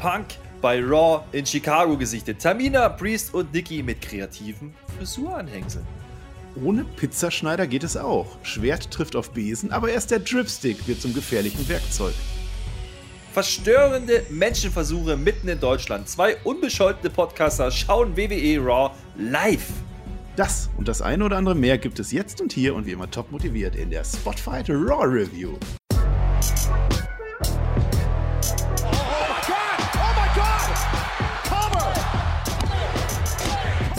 Punk bei Raw in Chicago gesichtet. Tamina, Priest und Nikki mit kreativen Frisuranhängseln. Ohne Pizzaschneider geht es auch. Schwert trifft auf Besen, aber erst der Dripstick wird zum gefährlichen Werkzeug. Verstörende Menschenversuche mitten in Deutschland. Zwei unbescholtene Podcaster schauen WWE Raw live. Das und das eine oder andere mehr gibt es jetzt und hier und wie immer top motiviert in der Spotfight Raw Review.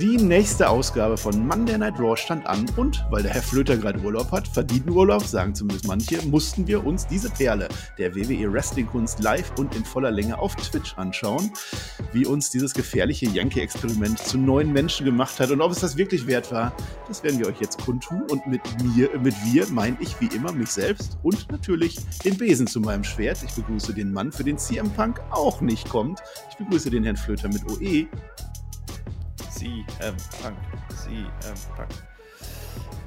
Die nächste Ausgabe von Monday Night Raw stand an und, weil der Herr Flöter gerade Urlaub hat, verdienten Urlaub, sagen zumindest manche, mussten wir uns diese Perle der WWE Wrestling Kunst live und in voller Länge auf Twitch anschauen, wie uns dieses gefährliche Yankee-Experiment zu neuen Menschen gemacht hat und ob es das wirklich wert war, das werden wir euch jetzt kundtun und mit mir, mit wir meine ich wie immer mich selbst und natürlich den Besen zu meinem Schwert. Ich begrüße den Mann, für den CM Punk auch nicht kommt. Ich begrüße den Herrn Flöter mit OE CM Punk. CM Punk.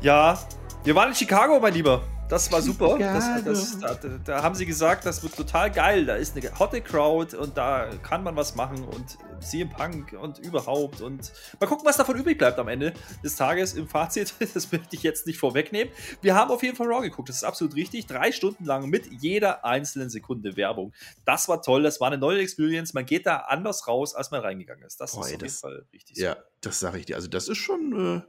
Ja, wir waren in Chicago, mein Lieber. Das war super. Das, das, da, da, haben sie gesagt, das wird total geil. Da ist eine hotte Crowd und da kann man was machen und CM Punk und überhaupt. Und mal gucken, was davon übrig bleibt am Ende des Tages im Fazit. Das möchte ich jetzt nicht vorwegnehmen. Wir haben auf jeden Fall Raw geguckt. Das ist absolut richtig. Drei Stunden lang mit jeder einzelnen Sekunde Werbung. Das war toll. Das war eine neue Experience. Man geht da anders raus, als man reingegangen ist. Das Boah, ist auf das, jeden Fall richtig. Ja, so. das sage ich dir. Also, das ist schon. Äh,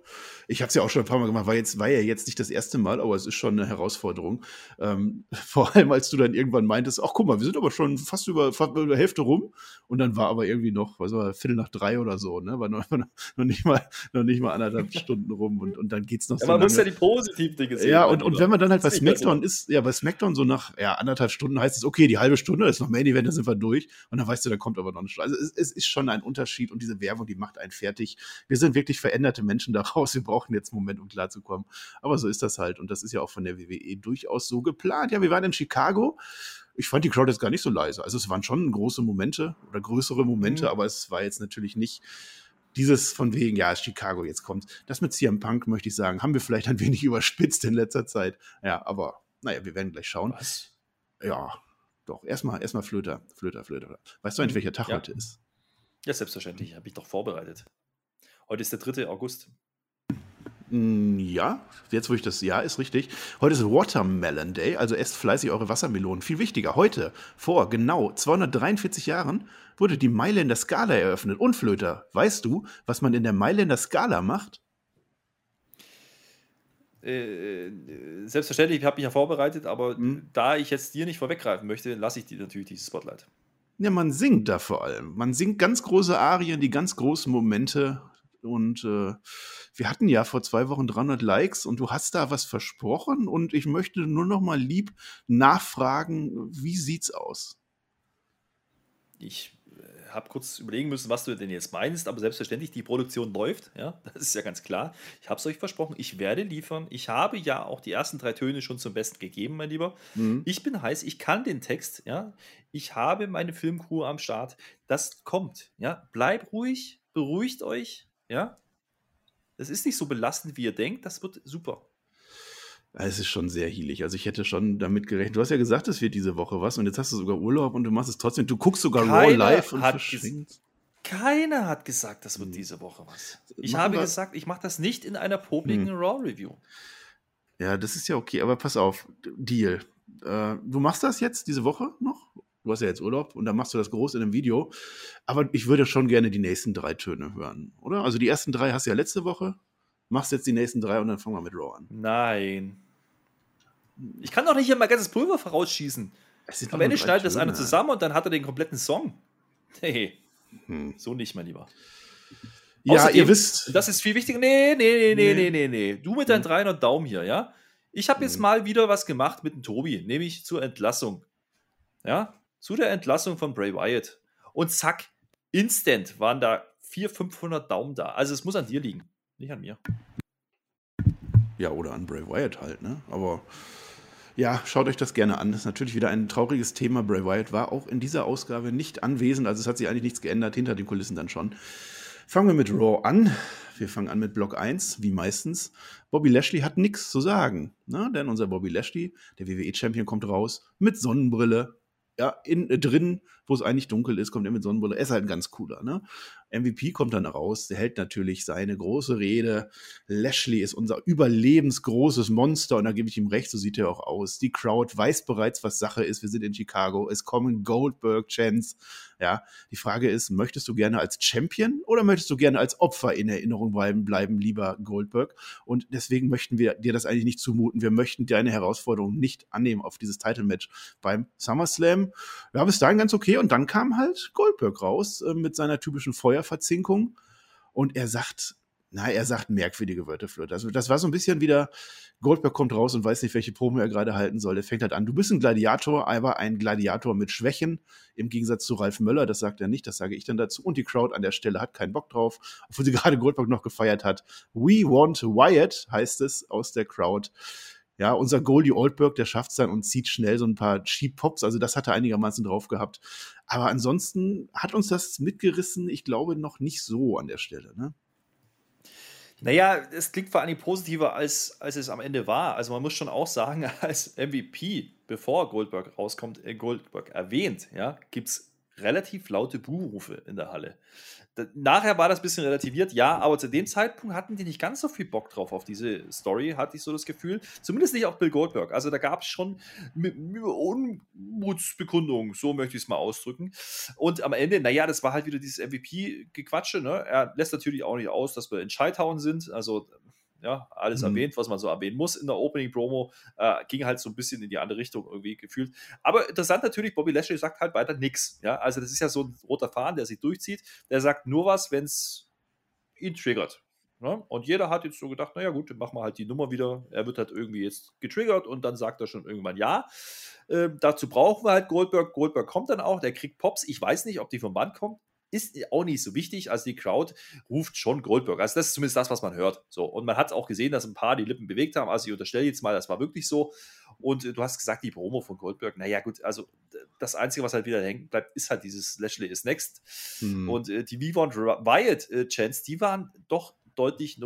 ich habe es ja auch schon ein paar Mal gemacht. War, jetzt, war ja jetzt nicht das erste Mal, aber es ist schon eine Herausforderung. Ähm, vor allem, als du dann irgendwann meintest: Ach, guck mal, wir sind aber schon fast über, fast über Hälfte rum. Und dann war aber irgendwie noch, was war Viertel nach drei oder so, ne? War noch, noch nicht mal, noch nicht mal anderthalb Stunden rum und, und dann geht's noch ja, so. Man lange. muss ja die positiven Dinge sehen. Ja, und, und wenn man dann halt bei SmackDown ist, ja, bei SmackDown so nach ja, anderthalb Stunden heißt es, okay, die halbe Stunde ist noch Main Event, da sind wir durch. Und dann weißt du, da kommt aber noch eine Stunde. Also es, es ist schon ein Unterschied und diese Werbung, die macht einen fertig. Wir sind wirklich veränderte Menschen daraus. Wir brauchen jetzt einen Moment, um klarzukommen. Aber so ist das halt. Und das ist ja auch von der WWE durchaus so geplant. Ja, wir waren in Chicago ich fand die Crowd jetzt gar nicht so leise. Also es waren schon große Momente oder größere Momente, mhm. aber es war jetzt natürlich nicht dieses von wegen, ja, Chicago jetzt kommt. Das mit CM Punk, möchte ich sagen, haben wir vielleicht ein wenig überspitzt in letzter Zeit. Ja, aber naja, wir werden gleich schauen. Was? Ja, doch. Erstmal erstmal Flöter, Flöter, Flöter. Weißt du eigentlich, welcher Tag ja. heute ist? Ja, selbstverständlich. Habe ich doch vorbereitet. Heute ist der 3. August. Hm, ja, jetzt wo ich das, ja, ist richtig. Heute ist Watermelon Day, also esst fleißig eure Wassermelonen. Viel wichtiger, heute, vor genau 243 Jahren, wurde die Mailänder Skala eröffnet. Und Flöter, weißt du, was man in der Mailänder Skala macht? Äh, selbstverständlich, ich habe mich ja vorbereitet, aber hm. da ich jetzt dir nicht vorweggreifen möchte, lasse ich dir natürlich dieses Spotlight. Ja, man singt da vor allem. Man singt ganz große Arien, die ganz großen Momente und äh, wir hatten ja vor zwei Wochen 300 Likes und du hast da was versprochen und ich möchte nur noch mal lieb nachfragen, wie sieht's aus? Ich äh, habe kurz überlegen müssen, was du denn jetzt meinst, aber selbstverständlich, die Produktion läuft, ja, das ist ja ganz klar. Ich habe es euch versprochen, ich werde liefern. Ich habe ja auch die ersten drei Töne schon zum Besten gegeben, mein Lieber. Mhm. Ich bin heiß, ich kann den Text, ja. Ich habe meine Filmcrew am Start. Das kommt, ja. Bleib ruhig, beruhigt euch, ja? Das ist nicht so belastend, wie ihr denkt. Das wird super. Es ist schon sehr hielig. Also ich hätte schon damit gerechnet. Du hast ja gesagt, es wird diese Woche was und jetzt hast du sogar Urlaub und du machst es trotzdem. Du guckst sogar Raw live und verschwingst. Keiner hat gesagt, das wird hm. diese Woche was. Ich Machen habe wir... gesagt, ich mache das nicht in einer popligen hm. Raw-Review. Ja, das ist ja okay, aber pass auf, Deal. Äh, du machst das jetzt diese Woche noch? Du hast ja jetzt Urlaub und dann machst du das groß in einem Video. Aber ich würde schon gerne die nächsten drei Töne hören, oder? Also die ersten drei hast du ja letzte Woche. Machst jetzt die nächsten drei und dann fangen wir mit Raw an. Nein. Ich kann doch nicht hier mein ganzes Pulver vorausschießen. Am Ende schneidet das einer zusammen und dann hat er den kompletten Song. Hey, hm. so nicht, mein Lieber. Ja, Außerdem, ihr wisst. Das ist viel wichtiger. Nee, nee, nee, nee, nee, nee, nee. Du mit deinen 300 hm. Daumen hier, ja? Ich habe jetzt hm. mal wieder was gemacht mit dem Tobi, nämlich zur Entlassung. Ja? Zu der Entlassung von Bray Wyatt. Und zack, instant waren da 400, 500 Daumen da. Also es muss an dir liegen, nicht an mir. Ja, oder an Bray Wyatt halt, ne? Aber Ja, schaut euch das gerne an. Das ist natürlich wieder ein trauriges Thema. Bray Wyatt war auch in dieser Ausgabe nicht anwesend, also es hat sich eigentlich nichts geändert, hinter den Kulissen dann schon. Fangen wir mit Raw an. Wir fangen an mit Block 1, wie meistens. Bobby Lashley hat nichts zu sagen, ne? denn unser Bobby Lashley, der WWE-Champion, kommt raus mit Sonnenbrille, ja, in, äh, drin, wo es eigentlich dunkel ist, kommt er mit Sonnenbrille. Er ist halt ein ganz cooler, ne? MVP kommt dann raus, der hält natürlich seine große Rede. Lashley ist unser überlebensgroßes Monster und da gebe ich ihm recht, so sieht er auch aus. Die Crowd weiß bereits, was Sache ist. Wir sind in Chicago. Es kommen Goldberg-Chants. Ja, die Frage ist, möchtest du gerne als Champion oder möchtest du gerne als Opfer in Erinnerung bleiben, bleiben lieber Goldberg? Und deswegen möchten wir dir das eigentlich nicht zumuten. Wir möchten deine Herausforderung nicht annehmen auf dieses Title-Match beim SummerSlam. Wir haben es dahin ganz okay und dann kam halt Goldberg raus äh, mit seiner typischen Feuerverzinkung und er sagt, na, er sagt merkwürdige Wörter, Flirt. Also das war so ein bisschen wieder, Goldberg kommt raus und weiß nicht, welche Promo er gerade halten soll. Er fängt halt an, du bist ein Gladiator, aber ein Gladiator mit Schwächen, im Gegensatz zu Ralf Möller, das sagt er nicht, das sage ich dann dazu. Und die Crowd an der Stelle hat keinen Bock drauf, obwohl sie gerade Goldberg noch gefeiert hat. We want Wyatt, heißt es aus der Crowd. Ja, unser Goldie Oldberg, der schafft es dann und zieht schnell so ein paar Cheap Pops. Also das hat er einigermaßen drauf gehabt. Aber ansonsten hat uns das mitgerissen, ich glaube, noch nicht so an der Stelle. Ne? Naja, es klingt vor allem positiver, als, als es am Ende war. Also man muss schon auch sagen, als MVP, bevor Goldberg rauskommt, äh, Goldberg erwähnt, ja, gibt es relativ laute Buhrufe in der Halle. Nachher war das ein bisschen relativiert, ja, aber zu dem Zeitpunkt hatten die nicht ganz so viel Bock drauf auf diese Story, hatte ich so das Gefühl. Zumindest nicht auf Bill Goldberg. Also da gab es schon Unmutsbekundungen, so möchte ich es mal ausdrücken. Und am Ende, naja, das war halt wieder dieses MVP-Gequatsche. Ne? Er lässt natürlich auch nicht aus, dass wir in Scheithauen sind. Also ja, alles mhm. erwähnt, was man so erwähnen muss in der Opening Promo, äh, ging halt so ein bisschen in die andere Richtung irgendwie gefühlt. Aber interessant natürlich, Bobby Lashley sagt halt weiter nichts. Ja, also das ist ja so ein roter Faden, der sich durchzieht. Der sagt nur was, wenn es ihn triggert. Ne? Und jeder hat jetzt so gedacht, naja gut, dann machen wir halt die Nummer wieder. Er wird halt irgendwie jetzt getriggert und dann sagt er schon irgendwann ja. Äh, dazu brauchen wir halt Goldberg. Goldberg kommt dann auch, der kriegt Pops. Ich weiß nicht, ob die vom Band kommt ist auch nicht so wichtig. Also die Crowd ruft schon Goldberg. Also das ist zumindest das, was man hört. So. Und man hat auch gesehen, dass ein paar die Lippen bewegt haben. Also ich unterstelle jetzt mal, das war wirklich so. Und äh, du hast gesagt, die Promo von Goldberg, naja, gut, also das Einzige, was halt wieder hängen bleibt, ist halt dieses Lashley is next. Hm. Und äh, die Want Riot äh, Chants, die waren doch deutlich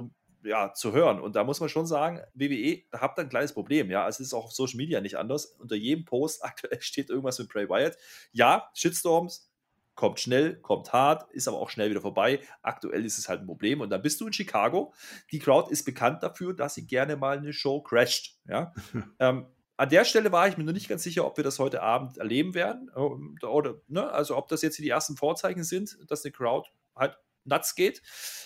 ja, zu hören. Und da muss man schon sagen, WWE habt ein kleines Problem. Ja, also es ist auch auf Social Media nicht anders. Unter jedem Post aktuell steht irgendwas mit Bray Wyatt. Ja, Shitstorms, kommt schnell, kommt hart, ist aber auch schnell wieder vorbei. Aktuell ist es halt ein Problem. Und dann bist du in Chicago. Die Crowd ist bekannt dafür, dass sie gerne mal eine Show crasht. Ja? ähm, an der Stelle war ich mir noch nicht ganz sicher, ob wir das heute Abend erleben werden. Ähm, oder, ne? Also ob das jetzt die ersten Vorzeichen sind, dass eine Crowd halt nuts geht.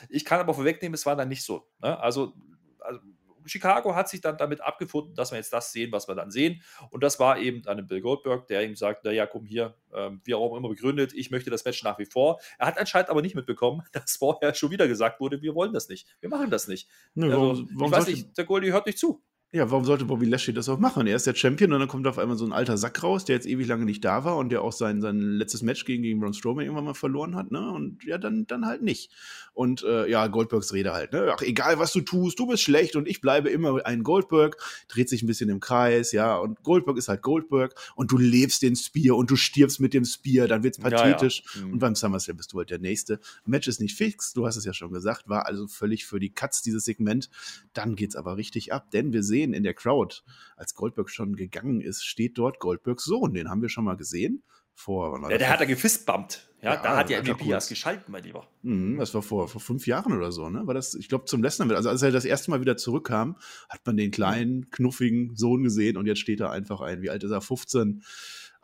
Ich kann aber vorwegnehmen, es war dann nicht so. Ne? Also, also Chicago hat sich dann damit abgefunden, dass wir jetzt das sehen, was wir dann sehen. Und das war eben dann Bill Goldberg, der ihm sagt, naja, komm hier, ähm, wie auch immer begründet, ich möchte das Match nach wie vor. Er hat anscheinend aber nicht mitbekommen, dass vorher schon wieder gesagt wurde, wir wollen das nicht. Wir machen das nicht. Nö, also, warum, warum ich weiß nicht, der Goldie hört nicht zu. Ja, warum sollte Bobby Lashley das auch machen? Er ist der Champion und dann kommt auf einmal so ein alter Sack raus, der jetzt ewig lange nicht da war und der auch sein, sein letztes Match gegen, gegen Braun Strowman irgendwann mal verloren hat, ne? Und ja, dann, dann halt nicht. Und äh, ja, Goldbergs Rede halt, ne? Ach, egal was du tust, du bist schlecht und ich bleibe immer ein Goldberg, dreht sich ein bisschen im Kreis, ja, und Goldberg ist halt Goldberg und du lebst den Spear und du stirbst mit dem Spear, dann wird's pathetisch ja, ja. Mhm. und beim SummerSlam bist du halt der Nächste. Match ist nicht fix, du hast es ja schon gesagt, war also völlig für die Cuts dieses Segment. Dann geht's aber richtig ab, denn wir sehen in der Crowd, als Goldberg schon gegangen ist, steht dort Goldbergs Sohn. Den haben wir schon mal gesehen. Vor, ja, der hat er gefistbumpt. Ja, ja, da hat ja MVP erst geschalten, mein Lieber. Mhm, das war vor, vor fünf Jahren oder so, ne? War das, ich glaube, zum Lesnar, also als er das erste Mal wieder zurückkam, hat man den kleinen, knuffigen Sohn gesehen und jetzt steht da einfach ein, wie alt ist er, 15,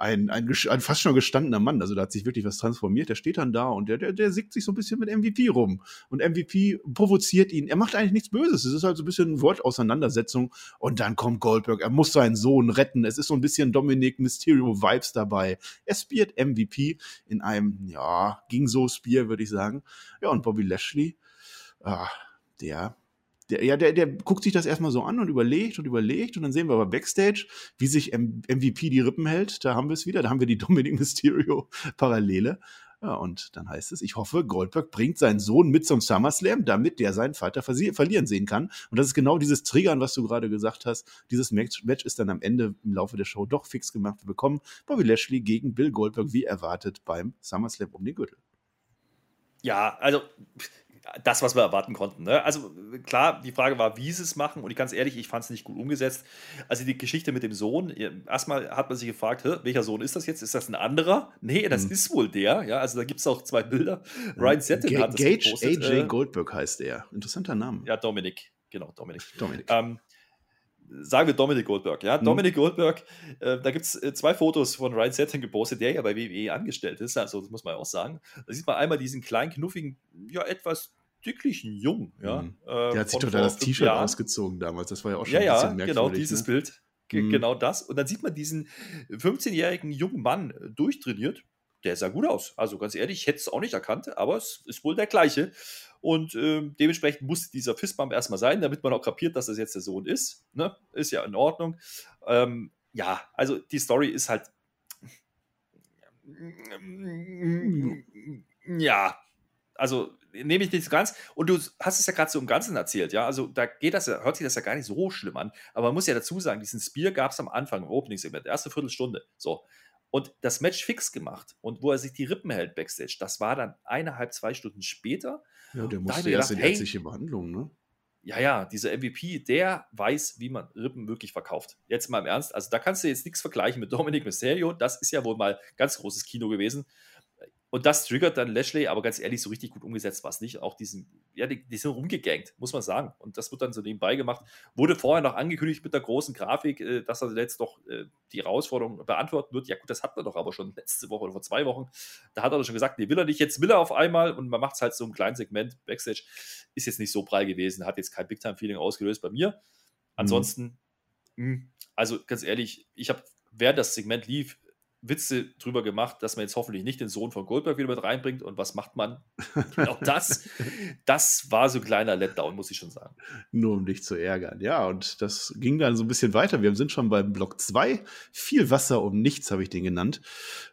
ein, ein, ein, fast schon gestandener Mann. Also da hat sich wirklich was transformiert. Der steht dann da und der, der, der sickt sich so ein bisschen mit MVP rum. Und MVP provoziert ihn. Er macht eigentlich nichts Böses. Es ist halt so ein bisschen Wortauseinandersetzung. Und dann kommt Goldberg. Er muss seinen Sohn retten. Es ist so ein bisschen Dominic Mysterio Vibes dabei. Er spielt MVP in einem, ja, ging so Spear, würde ich sagen. Ja, und Bobby Lashley, ah, der der, ja, der, der guckt sich das erstmal so an und überlegt und überlegt und dann sehen wir aber Backstage, wie sich M MVP die Rippen hält. Da haben wir es wieder, da haben wir die Dominic Mysterio Parallele. Ja, und dann heißt es, ich hoffe, Goldberg bringt seinen Sohn mit zum SummerSlam, damit der seinen Vater verlieren sehen kann. Und das ist genau dieses Triggern, was du gerade gesagt hast. Dieses Match, Match ist dann am Ende im Laufe der Show doch fix gemacht. Wir bekommen Bobby Lashley gegen Bill Goldberg, wie erwartet, beim SummerSlam um den Gürtel. Ja, also das, was wir erwarten konnten. Ne? Also klar, die Frage war, wie sie es machen. Und ich ganz ehrlich, ich fand es nicht gut umgesetzt. Also die Geschichte mit dem Sohn, erstmal hat man sich gefragt, welcher Sohn ist das jetzt? Ist das ein anderer? Nee, das hm. ist wohl der. Ja, also da gibt es auch zwei Bilder. Ryan Settin hat das Gage gepostet. AJ äh, Goldberg heißt er. Interessanter Name. Ja, Dominik. Genau, Dominik. Dominik. Ähm, sagen wir Dominic Goldberg. Ja, mhm. Dominic Goldberg, äh, da gibt es äh, zwei Fotos von Ryan Setting gepostet, der ja bei WWE angestellt ist. Also, das muss man ja auch sagen. Da sieht man einmal diesen kleinen, knuffigen, ja, etwas dicklichen Jungen. Ja, mhm. äh, der hat sich total das T-Shirt ausgezogen damals. Das war ja auch schon ja, ein bisschen ja, genau, dieses ne? Bild. Mhm. Genau das. Und dann sieht man diesen 15-jährigen jungen Mann durchtrainiert. Der sah gut aus. Also ganz ehrlich, ich hätte es auch nicht erkannt, aber es ist wohl der gleiche. Und äh, dementsprechend muss dieser Fistbump erstmal sein, damit man auch kapiert, dass das jetzt der Sohn ist. Ne? Ist ja in Ordnung. Ähm, ja, also die Story ist halt. Ja, also nehme ich nicht ganz. Und du hast es ja gerade so im Ganzen erzählt, ja. Also da geht das hört sich das ja gar nicht so schlimm an. Aber man muss ja dazu sagen, diesen Spear gab es am Anfang im Opening-Segment, erste Viertelstunde. So. Und das Match fix gemacht und wo er sich die Rippen hält backstage, das war dann eineinhalb, zwei Stunden später. Ja, der musste erst gedacht, in ärztliche hey, Behandlung, ne? Ja, ja, dieser MVP, der weiß, wie man Rippen wirklich verkauft. Jetzt mal im Ernst, also da kannst du jetzt nichts vergleichen mit Dominic Mysterio. Das ist ja wohl mal ganz großes Kino gewesen. Und das triggert dann Lashley, aber ganz ehrlich, so richtig gut umgesetzt war es nicht. Auch diesen, ja, die, die, sind rumgegangt, muss man sagen. Und das wird dann so nebenbei gemacht. Wurde vorher noch angekündigt mit der großen Grafik, äh, dass er jetzt doch äh, die Herausforderung beantworten wird. Ja, gut, das hat man doch aber schon letzte Woche oder vor zwei Wochen. Da hat er doch schon gesagt, nee, will er nicht, jetzt will er auf einmal und man macht es halt so im kleinen Segment Backstage. Ist jetzt nicht so prall gewesen, hat jetzt kein Big-Time-Feeling ausgelöst bei mir. Mhm. Ansonsten, mhm. also ganz ehrlich, ich habe, während das Segment lief, Witze drüber gemacht, dass man jetzt hoffentlich nicht den Sohn von Goldberg wieder mit reinbringt. Und was macht man? Genau das. Das war so ein kleiner Letdown, muss ich schon sagen. Nur um dich zu ärgern. Ja, und das ging dann so ein bisschen weiter. Wir sind schon beim Block 2. Viel Wasser um nichts, habe ich den genannt.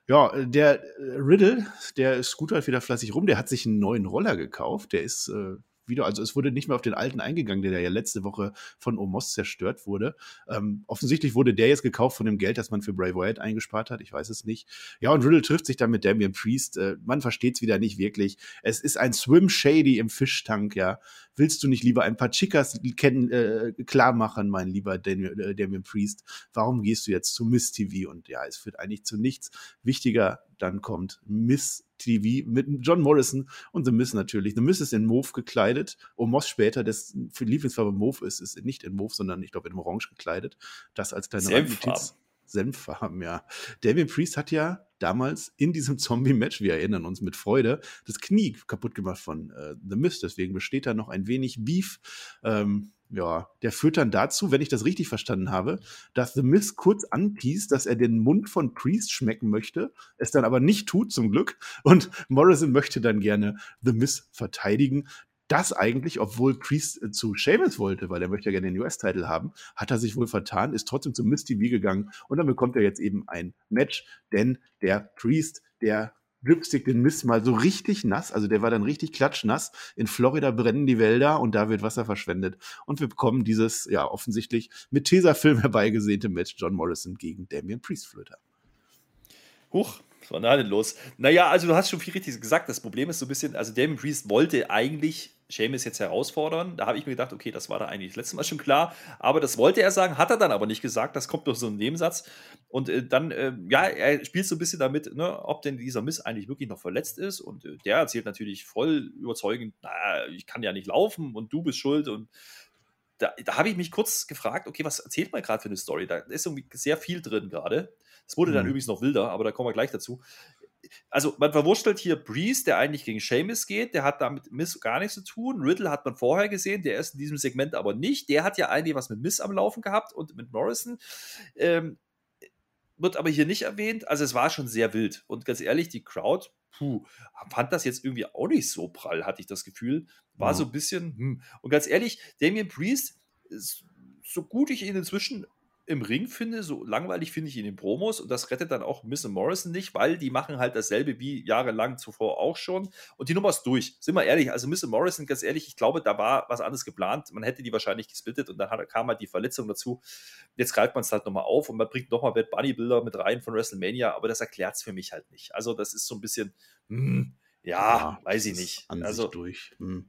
Ja, der Riddle, der gut halt wieder fleißig rum. Der hat sich einen neuen Roller gekauft. Der ist äh, wieder, also es wurde nicht mehr auf den alten eingegangen, der ja letzte Woche von Omos zerstört wurde. Ähm, offensichtlich wurde der jetzt gekauft von dem Geld, das man für Bray Wyatt eingespart hat. Ich weiß es nicht. Ja, und Riddle trifft sich dann mit Damian Priest. Äh, man versteht es wieder nicht wirklich. Es ist ein Swim Shady im Fischtank, ja. Willst du nicht lieber ein paar Chicas kennen, äh, klar machen, mein lieber äh, Damian Priest? Warum gehst du jetzt zu Miss TV? Und ja, es führt eigentlich zu nichts. Wichtiger dann kommt Miss TV mit John Morrison und The Miss natürlich. The Miss ist in Mauve gekleidet. Omos später, das für Lieblingsfarbe Mauve ist, ist nicht in Mauve, sondern ich glaube in Orange gekleidet. Das als kleine Senffarben. Senffarben, ja. Damien Priest hat ja damals in diesem Zombie-Match, wir erinnern uns mit Freude, das Knie kaputt gemacht von äh, The Mist. Deswegen besteht da noch ein wenig Beef. Ähm, ja, der führt dann dazu, wenn ich das richtig verstanden habe, dass The Miz kurz anpiest, dass er den Mund von Priest schmecken möchte, es dann aber nicht tut, zum Glück. Und Morrison möchte dann gerne The Miz verteidigen. Das eigentlich, obwohl Priest äh, zu Sheamus wollte, weil er möchte ja gerne den US-Titel haben, hat er sich wohl vertan, ist trotzdem zu Miz TV gegangen und dann bekommt er jetzt eben ein Match, denn der Priest, der Lipstick den Mist mal so richtig nass. Also der war dann richtig klatschnass. In Florida brennen die Wälder und da wird Wasser verschwendet. Und wir bekommen dieses, ja, offensichtlich mit Tesafilm herbeigesehnte Match John Morrison gegen Damien Priestflöter. Huch, was war da denn los? Naja, also du hast schon viel richtig gesagt. Das Problem ist so ein bisschen, also Damien Priest wollte eigentlich Seamus jetzt herausfordern. Da habe ich mir gedacht, okay, das war da eigentlich das letzte Mal schon klar. Aber das wollte er sagen, hat er dann aber nicht gesagt. Das kommt durch so ein Nebensatz. Und äh, dann, äh, ja, er spielt so ein bisschen damit, ne, ob denn dieser Miss eigentlich wirklich noch verletzt ist. Und äh, der erzählt natürlich voll überzeugend, naja, ich kann ja nicht laufen und du bist schuld. Und da, da habe ich mich kurz gefragt, okay, was erzählt man gerade für eine Story? Da ist irgendwie sehr viel drin gerade. Es wurde dann mhm. übrigens noch wilder, aber da kommen wir gleich dazu also man verwurstelt hier Breeze, der eigentlich gegen Seamus geht, der hat damit Miss gar nichts zu tun. Riddle hat man vorher gesehen, der ist in diesem Segment aber nicht. Der hat ja eigentlich was mit Miss am Laufen gehabt und mit Morrison. Ähm, wird aber hier nicht erwähnt. Also es war schon sehr wild. Und ganz ehrlich, die Crowd, puh, fand das jetzt irgendwie auch nicht so prall, hatte ich das Gefühl. War ja. so ein bisschen, hm. Und ganz ehrlich, Damien Priest, so gut ich ihn inzwischen im Ring finde, so langweilig finde ich ihn in den Promos und das rettet dann auch Miss Morrison nicht, weil die machen halt dasselbe wie jahrelang zuvor auch schon und die Nummer ist durch. Sind wir ehrlich, also Miss Morrison, ganz ehrlich, ich glaube, da war was anderes geplant. Man hätte die wahrscheinlich gesplittet und dann hat, kam halt die Verletzung dazu. Jetzt greift man es halt nochmal auf und man bringt nochmal Bad Bunny Bilder mit rein von WrestleMania, aber das erklärt es für mich halt nicht. Also das ist so ein bisschen, hm, ja, ja, weiß ich nicht. also durch. Hm.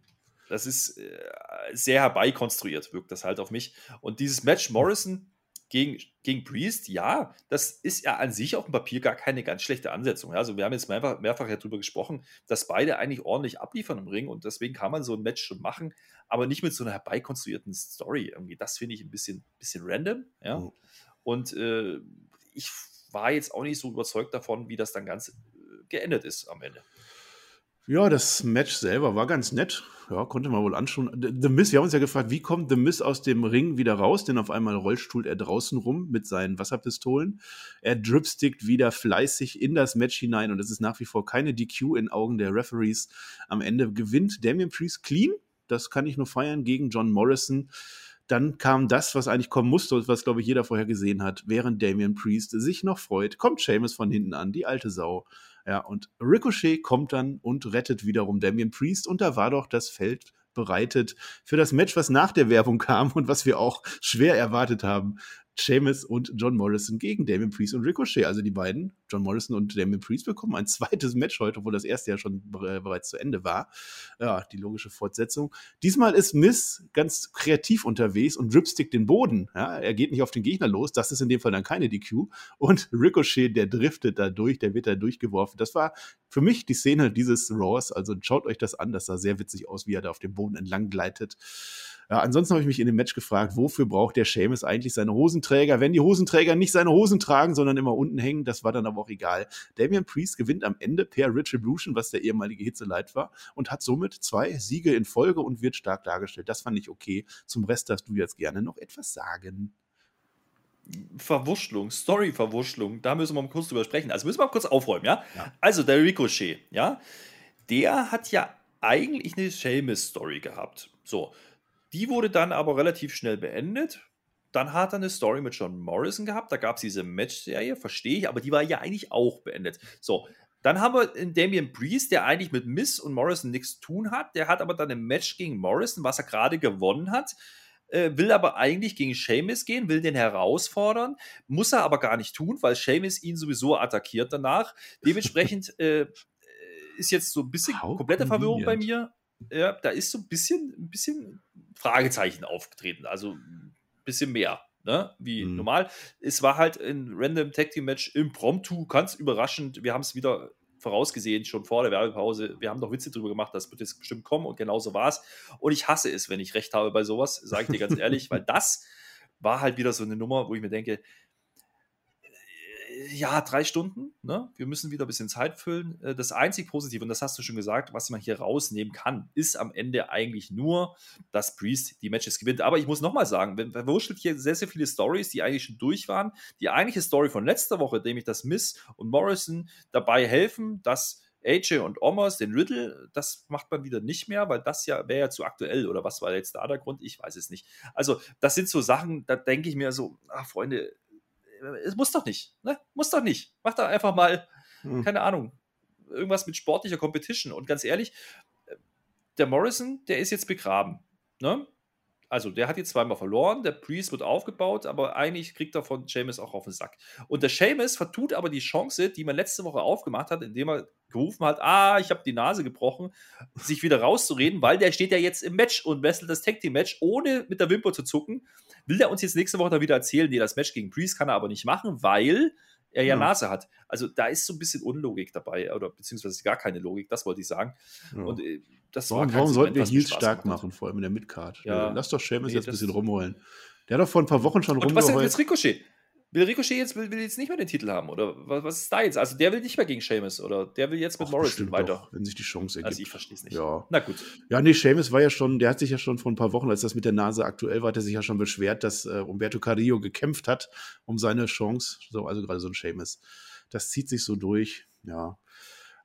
Das ist äh, sehr herbeikonstruiert, wirkt das halt auf mich. Und dieses Match Morrison gegen, gegen Priest, ja, das ist ja an sich auf dem Papier gar keine ganz schlechte Ansetzung. Also wir haben jetzt mehrfach, mehrfach ja darüber gesprochen, dass beide eigentlich ordentlich abliefern im Ring und deswegen kann man so ein Match schon machen, aber nicht mit so einer herbeikonstruierten Story irgendwie. Das finde ich ein bisschen, bisschen random, ja. Mhm. Und äh, ich war jetzt auch nicht so überzeugt davon, wie das dann ganz äh, geendet ist am Ende. Ja, das Match selber war ganz nett. Ja, konnte man wohl anschauen. The Miss, wir haben uns ja gefragt, wie kommt The Miss aus dem Ring wieder raus? Denn auf einmal rollstuhlt er draußen rum mit seinen Wasserpistolen. Er dripstickt wieder fleißig in das Match hinein und es ist nach wie vor keine DQ in Augen der Referees. Am Ende gewinnt Damian Priest clean. Das kann ich nur feiern gegen John Morrison dann kam das, was eigentlich kommen musste und was, glaube ich, jeder vorher gesehen hat, während Damian Priest sich noch freut, kommt Seamus von hinten an, die alte Sau. Ja, und Ricochet kommt dann und rettet wiederum Damien Priest und da war doch das Feld bereitet für das Match, was nach der Werbung kam und was wir auch schwer erwartet haben. Seamus und John Morrison gegen Damien Priest und Ricochet. Also die beiden, John Morrison und Damien Priest, bekommen ein zweites Match heute, obwohl das erste ja schon bereits zu Ende war. Ja, die logische Fortsetzung. Diesmal ist Miss ganz kreativ unterwegs und dripstick den Boden. Ja, er geht nicht auf den Gegner los. Das ist in dem Fall dann keine DQ. Und Ricochet, der driftet da durch, der wird da durchgeworfen. Das war für mich die Szene dieses Raws. Also schaut euch das an. Das sah sehr witzig aus, wie er da auf dem Boden entlang gleitet. Ja, ansonsten habe ich mich in dem Match gefragt, wofür braucht der Seamus eigentlich seine Hosenträger, wenn die Hosenträger nicht seine Hosen tragen, sondern immer unten hängen. Das war dann aber auch egal. Damian Priest gewinnt am Ende per Retribution, was der ehemalige Hitzeleid war, und hat somit zwei Siege in Folge und wird stark dargestellt. Das fand ich okay. Zum Rest darfst du jetzt gerne noch etwas sagen. Verwurschlung, Story-Verwurschlung, da müssen wir mal kurz drüber sprechen. Also müssen wir mal kurz aufräumen, ja? ja. Also der Ricochet, ja, der hat ja eigentlich eine Seamus-Story gehabt. So, die wurde dann aber relativ schnell beendet. Dann hat er eine Story mit John Morrison gehabt. Da gab es diese Match-Serie, verstehe ich, aber die war ja eigentlich auch beendet. So, dann haben wir in Damian Priest, der eigentlich mit Miss und Morrison nichts zu tun hat. Der hat aber dann ein Match gegen Morrison, was er gerade gewonnen hat. Äh, will aber eigentlich gegen Seamus gehen, will den herausfordern, muss er aber gar nicht tun, weil Seamus ihn sowieso attackiert danach. Dementsprechend äh, ist jetzt so ein bisschen komplette Verwirrung bei mir. Ja, da ist so ein bisschen, ein bisschen Fragezeichen aufgetreten. Also ein bisschen mehr. Ne, wie mhm. normal. Es war halt ein Random Tag Team Match impromptu, ganz überraschend. Wir haben es wieder vorausgesehen, schon vor der Werbepause. Wir haben doch Witze drüber gemacht, das wird jetzt bestimmt kommen und genauso war es. Und ich hasse es, wenn ich recht habe bei sowas, sage ich dir ganz ehrlich, weil das war halt wieder so eine Nummer, wo ich mir denke, ja, drei Stunden. Ne? Wir müssen wieder ein bisschen Zeit füllen. Äh, das einzig Positive, und das hast du schon gesagt, was man hier rausnehmen kann, ist am Ende eigentlich nur, dass Priest die Matches gewinnt. Aber ich muss nochmal sagen, wenn verwurschtelt hier sehr, sehr viele Stories, die eigentlich schon durch waren. Die eigentliche Story von letzter Woche, nämlich dass Miss und Morrison dabei helfen, dass AJ und Omos, den Riddle, das macht man wieder nicht mehr, weil das ja wäre ja zu aktuell oder was war jetzt da der Grund? Ich weiß es nicht. Also, das sind so Sachen, da denke ich mir so, ach Freunde, es muss doch nicht, ne? Muss doch nicht. Mach da einfach mal, hm. keine Ahnung, irgendwas mit sportlicher Competition. Und ganz ehrlich, der Morrison, der ist jetzt begraben. Ne? Also, der hat jetzt zweimal verloren, der Priest wird aufgebaut, aber eigentlich kriegt er von Seamus auch auf den Sack. Und der Seamus vertut aber die Chance, die man letzte Woche aufgemacht hat, indem er gerufen hat, ah, ich habe die Nase gebrochen, sich wieder rauszureden, weil der steht ja jetzt im Match und wrestelt das Tag Team Match, ohne mit der Wimper zu zucken. Will der uns jetzt nächste Woche da wieder erzählen, nee, das Match gegen Priest kann er aber nicht machen, weil er ja, ja, Nase hat. Also da ist so ein bisschen Unlogik dabei, oder beziehungsweise gar keine Logik, das wollte ich sagen. Ja. Und äh, das warum, warum sollten wir Heels stark machen, vor allem in der Midcard? Ja. Lass doch Sheamus nee, jetzt ein bisschen rumholen. Der hat doch vor ein paar Wochen schon rumgeholt. Was ist denn jetzt Ricochet? Will Ricochet jetzt will, will, jetzt nicht mehr den Titel haben? Oder was, was, ist da jetzt? Also der will nicht mehr gegen Seamus oder der will jetzt mit Ach, Morrison weiter. Doch, wenn sich die Chance ergibt. Also ich verstehe es nicht. Ja. Na gut. Ja, nee, Seamus war ja schon, der hat sich ja schon vor ein paar Wochen, als das mit der Nase aktuell war, hat er sich ja schon beschwert, dass äh, Umberto Carrillo gekämpft hat um seine Chance. So, also gerade so ein Seamus. Das zieht sich so durch. Ja.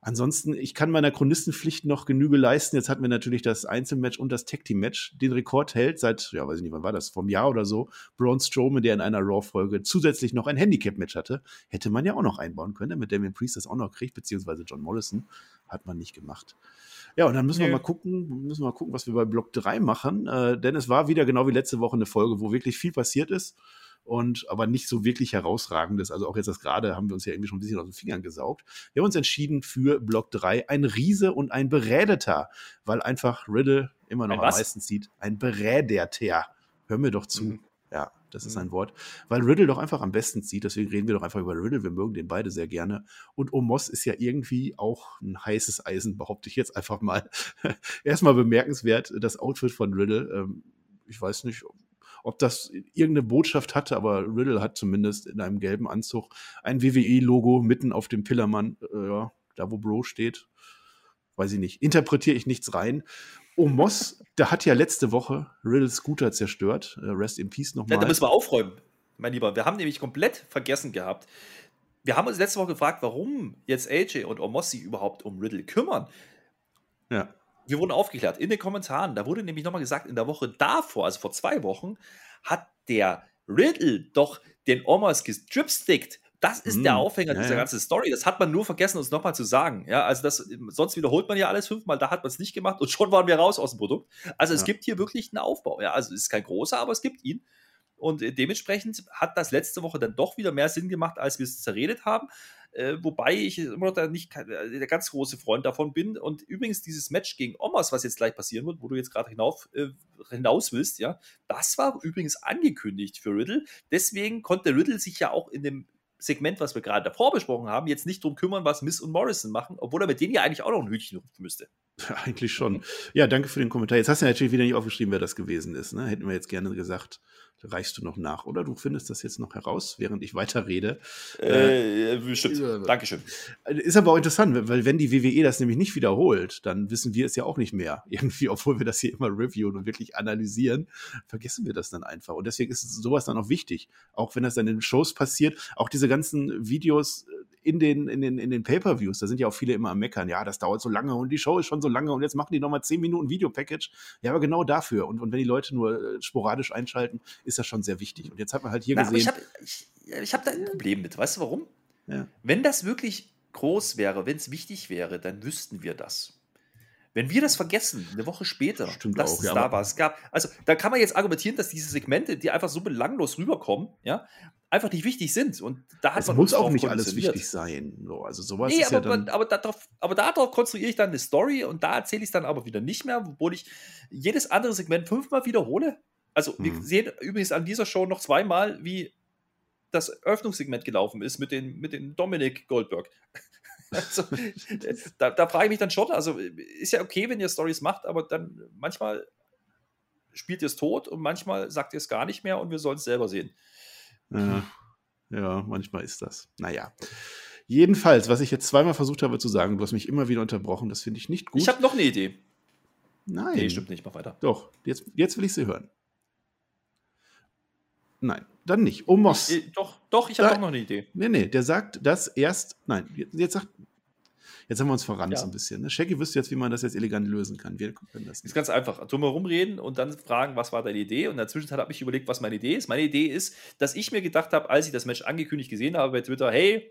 Ansonsten, ich kann meiner Chronistenpflicht noch Genüge leisten. Jetzt hatten wir natürlich das Einzelmatch und das Tag Team Match. Den Rekord hält seit, ja, weiß ich nicht, wann war das, vom Jahr oder so, Braun Strowman, der in einer Raw-Folge zusätzlich noch ein Handicap-Match hatte. Hätte man ja auch noch einbauen können, damit Damien Priest das auch noch kriegt, beziehungsweise John Mollison. Hat man nicht gemacht. Ja, und dann müssen nee. wir mal gucken, müssen wir mal gucken, was wir bei Block 3 machen. Äh, denn es war wieder genau wie letzte Woche eine Folge, wo wirklich viel passiert ist und aber nicht so wirklich herausragendes. Also auch jetzt das gerade haben wir uns ja irgendwie schon ein bisschen aus den Fingern gesaugt. Wir haben uns entschieden für Block 3 ein Riese und ein Berädeter, weil einfach Riddle immer noch am meisten sieht. Ein Berädeter. Hör mir doch zu. Mhm. Ja, das ist ein mhm. Wort. Weil Riddle doch einfach am besten zieht, deswegen reden wir doch einfach über Riddle. Wir mögen den beide sehr gerne. Und Omos ist ja irgendwie auch ein heißes Eisen, behaupte ich jetzt einfach mal. Erstmal bemerkenswert, das Outfit von Riddle. Ähm, ich weiß nicht, ob das irgendeine Botschaft hatte, aber Riddle hat zumindest in einem gelben Anzug ein WWE-Logo mitten auf dem Pillermann, äh, ja, da wo Bro steht. Weiß ich nicht. Interpretiere ich nichts rein. Omos, der hat ja letzte Woche Riddles Scooter zerstört. Äh, rest in Peace nochmal. Ja, da müssen wir aufräumen, mein Lieber. Wir haben nämlich komplett vergessen gehabt. Wir haben uns letzte Woche gefragt, warum jetzt AJ und Omos sich überhaupt um Riddle kümmern. Ja wir wurden aufgeklärt in den Kommentaren. Da wurde nämlich nochmal gesagt, in der Woche davor, also vor zwei Wochen, hat der Riddle doch den Omas gestripstickt. Das ist mm, der hm, Aufhänger ja, dieser ganzen Story. Das hat man nur vergessen, uns nochmal zu sagen. Ja, also das, sonst wiederholt man ja alles fünfmal, da hat man es nicht gemacht und schon waren wir raus aus dem Produkt. Also es ja. gibt hier wirklich einen Aufbau. Ja, also es ist kein großer, aber es gibt ihn. Und dementsprechend hat das letzte Woche dann doch wieder mehr Sinn gemacht, als wir es zerredet haben. Äh, wobei ich immer noch da nicht äh, der ganz große Freund davon bin. Und übrigens, dieses Match gegen Omas, was jetzt gleich passieren wird, wo du jetzt gerade hinauf, äh, hinaus willst, ja, das war übrigens angekündigt für Riddle. Deswegen konnte Riddle sich ja auch in dem Segment, was wir gerade davor besprochen haben, jetzt nicht darum kümmern, was Miss und Morrison machen, obwohl er mit denen ja eigentlich auch noch ein Hütchen rupfen müsste. Ja, eigentlich schon. Ja, danke für den Kommentar. Jetzt hast du natürlich wieder nicht aufgeschrieben, wer das gewesen ist. Ne? Hätten wir jetzt gerne gesagt reichst du noch nach, oder? Du findest das jetzt noch heraus, während ich weiterrede. Äh, äh, bestimmt. Äh, Dankeschön. Ist aber auch interessant, weil wenn die WWE das nämlich nicht wiederholt, dann wissen wir es ja auch nicht mehr. Irgendwie, obwohl wir das hier immer reviewen und wirklich analysieren, vergessen wir das dann einfach. Und deswegen ist sowas dann auch wichtig. Auch wenn das dann in Shows passiert, auch diese ganzen Videos in den, in den, in den Pay-Per-Views, da sind ja auch viele immer am Meckern, ja, das dauert so lange und die Show ist schon so lange und jetzt machen die nochmal 10 Minuten Videopackage. Ja, aber genau dafür. Und, und wenn die Leute nur äh, sporadisch einschalten, ist das schon sehr wichtig. Und jetzt hat man halt hier Na, gesehen. Ich habe hab da ein Problem mit. Weißt du warum? Ja. Wenn das wirklich groß wäre, wenn es wichtig wäre, dann wüssten wir das. Wenn wir das vergessen, eine Woche später, Stimmt dass auch, es ja, da war, es gab, also da kann man jetzt argumentieren, dass diese Segmente, die einfach so belanglos rüberkommen, ja, einfach nicht wichtig sind. Und da hat es man muss auch nicht alles wichtig sein. So, also sowas nee, ist aber, ja dann aber, darauf, aber darauf konstruiere ich dann eine Story und da erzähle ich es dann aber wieder nicht mehr, obwohl ich jedes andere Segment fünfmal wiederhole. Also hm. wir sehen übrigens an dieser Show noch zweimal, wie das Eröffnungssegment gelaufen ist mit den, mit den Dominik Goldberg. Also, da, da frage ich mich dann schon, also ist ja okay, wenn ihr Stories macht, aber dann manchmal spielt ihr es tot und manchmal sagt ihr es gar nicht mehr und wir sollen es selber sehen. Ja, ja, manchmal ist das. Naja. Jedenfalls, was ich jetzt zweimal versucht habe zu sagen, du hast mich immer wieder unterbrochen, das finde ich nicht gut. Ich habe noch eine Idee. Nein. Nee, stimmt nicht, mach weiter. Doch, jetzt, jetzt will ich sie hören. Nein, dann nicht. Omos. Ich, doch, doch, ich habe doch noch eine Idee. Nee, nee, der sagt das erst. Nein, jetzt sagt. Jetzt haben wir uns verrannt ja. so ein bisschen. Ne? Shaggy wüsste jetzt, wie man das jetzt elegant lösen kann. Wir können das. Ist ganz einfach. Drumherum reden und dann fragen, was war deine Idee? Und in der Zwischenzeit habe ich überlegt, was meine Idee ist. Meine Idee ist, dass ich mir gedacht habe, als ich das Match angekündigt gesehen habe bei Twitter, hey,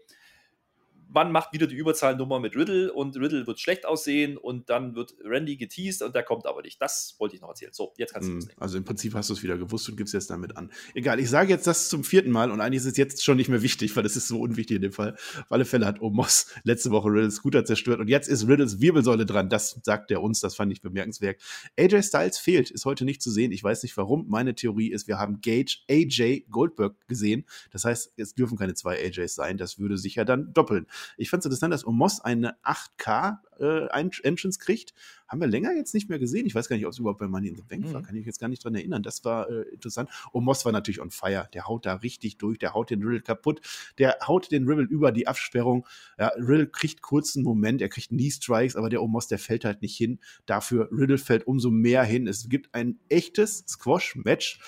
wann macht wieder die Überzahlnummer mit Riddle und Riddle wird schlecht aussehen und dann wird Randy geteased und der kommt aber nicht. Das wollte ich noch erzählen. So, jetzt kannst du es mm, Also im Prinzip hast du es wieder gewusst und gibst jetzt damit an. Egal, ich sage jetzt das zum vierten Mal und eigentlich ist es jetzt schon nicht mehr wichtig, weil das ist so unwichtig in dem Fall. Auf alle Fälle hat Omos letzte Woche Riddles Scooter zerstört und jetzt ist Riddles Wirbelsäule dran. Das sagt er uns, das fand ich bemerkenswert. AJ Styles fehlt, ist heute nicht zu sehen. Ich weiß nicht warum. Meine Theorie ist, wir haben Gage AJ Goldberg gesehen. Das heißt, es dürfen keine zwei AJs sein. Das würde sich ja dann doppeln. Ich fand es interessant, dass Omos eine 8K äh, Entrance kriegt. Haben wir länger jetzt nicht mehr gesehen. Ich weiß gar nicht, ob es überhaupt bei Money in the Bank mhm. war. Kann ich jetzt gar nicht dran erinnern. Das war äh, interessant. Omos war natürlich on fire. Der haut da richtig durch. Der haut den Riddle kaputt. Der haut den Riddle über die Absperrung. Ja, Riddle kriegt kurz einen Moment. Er kriegt Knee Strikes, aber der Omos, der fällt halt nicht hin. Dafür Riddle fällt umso mehr hin. Es gibt ein echtes Squash-Match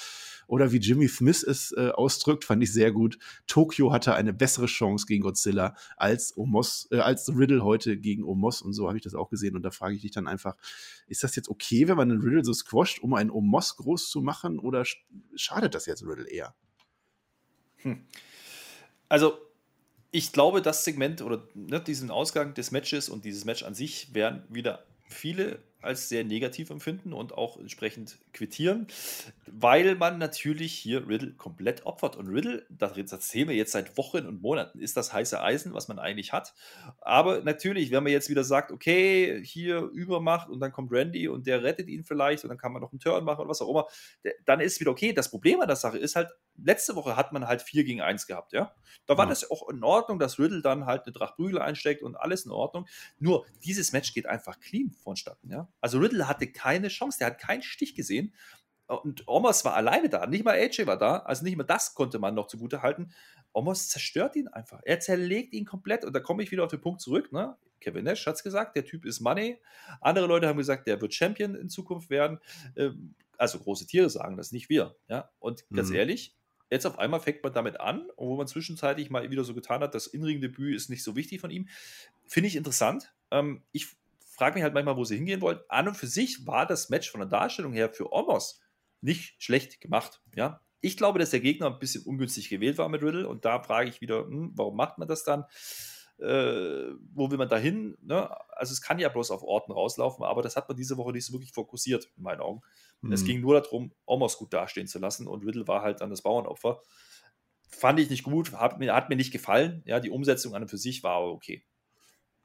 Oder wie Jimmy Smith es äh, ausdrückt, fand ich sehr gut. Tokio hatte eine bessere Chance gegen Godzilla als Omos, äh, als Riddle heute gegen Omos und so habe ich das auch gesehen. Und da frage ich dich dann einfach, ist das jetzt okay, wenn man einen Riddle so squasht, um einen Omos groß zu machen, oder schadet das jetzt Riddle eher? Hm. Also, ich glaube, das Segment oder ne, diesen Ausgang des Matches und dieses Match an sich werden wieder viele als sehr negativ empfinden und auch entsprechend quittieren, weil man natürlich hier Riddle komplett opfert. Und Riddle, das erzählen wir jetzt seit Wochen und Monaten, ist das heiße Eisen, was man eigentlich hat. Aber natürlich, wenn man jetzt wieder sagt, okay, hier Übermacht und dann kommt Randy und der rettet ihn vielleicht und dann kann man noch einen Turn machen oder was auch immer, dann ist wieder okay. Das Problem an der Sache ist halt, letzte Woche hat man halt 4 gegen 1 gehabt, ja. Da war ja. das auch in Ordnung, dass Riddle dann halt eine Drachprügel einsteckt und alles in Ordnung. Nur dieses Match geht einfach clean vonstatten, ja. Also Riddle hatte keine Chance, der hat keinen Stich gesehen. Und Omos war alleine da, nicht mal AJ war da, also nicht mal das konnte man noch zugute halten. Omos zerstört ihn einfach. Er zerlegt ihn komplett. Und da komme ich wieder auf den Punkt zurück. Ne? Kevin Nash hat es gesagt, der Typ ist Money. Andere Leute haben gesagt, der wird Champion in Zukunft werden. Ähm, also große Tiere sagen das, nicht wir. Ja? Und ganz mhm. ehrlich, jetzt auf einmal fängt man damit an, wo man zwischenzeitlich mal wieder so getan hat, das Innenring-Debüt ist nicht so wichtig von ihm. Finde ich interessant. Ähm, ich frage mich halt manchmal, wo sie hingehen wollen. An und für sich war das Match von der Darstellung her für Omos nicht schlecht gemacht. Ja, ich glaube, dass der Gegner ein bisschen ungünstig gewählt war mit Riddle und da frage ich wieder, hm, warum macht man das dann? Äh, wo will man da hin? Ne? Also es kann ja bloß auf Orten rauslaufen, aber das hat man diese Woche nicht so wirklich fokussiert, in meinen Augen. Mhm. Es ging nur darum, Omos gut dastehen zu lassen und Riddle war halt dann das Bauernopfer. Fand ich nicht gut, hat mir, hat mir nicht gefallen. Ja, die Umsetzung an und für sich war aber okay.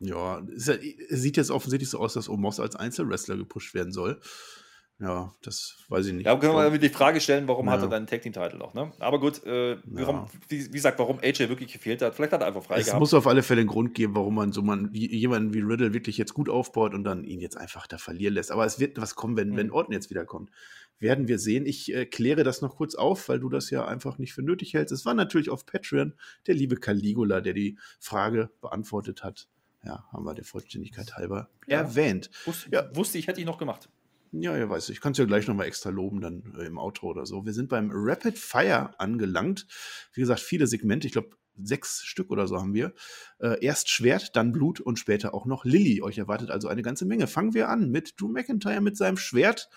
Ja, es sieht jetzt offensichtlich so aus, dass Omos als Einzelwrestler gepusht werden soll. Ja, das weiß ich nicht. Ja, können wir die Frage stellen, warum ja. hat er dann Tag Team Title noch, ne? Aber gut, äh, warum, ja. wie, wie, gesagt, warum AJ wirklich gefehlt hat, vielleicht hat er einfach frei es gehabt. Es muss auf alle Fälle einen Grund geben, warum man so man jemanden wie Riddle wirklich jetzt gut aufbaut und dann ihn jetzt einfach da verlieren lässt. Aber es wird was kommen, wenn, mhm. wenn Orton jetzt wiederkommt. Werden wir sehen. Ich äh, kläre das noch kurz auf, weil du das ja einfach nicht für nötig hältst. Es war natürlich auf Patreon der liebe Caligula, der die Frage beantwortet hat. Ja, haben wir der Vollständigkeit halber ja. erwähnt. Wusste, ja. wusste ich, hätte ich noch gemacht. Ja, ja, weiß ich. Ich kann es ja gleich nochmal extra loben, dann äh, im Outro oder so. Wir sind beim Rapid Fire angelangt. Wie gesagt, viele Segmente. Ich glaube, sechs Stück oder so haben wir. Äh, erst Schwert, dann Blut und später auch noch Lilly. Euch erwartet also eine ganze Menge. Fangen wir an mit Drew McIntyre mit seinem Schwert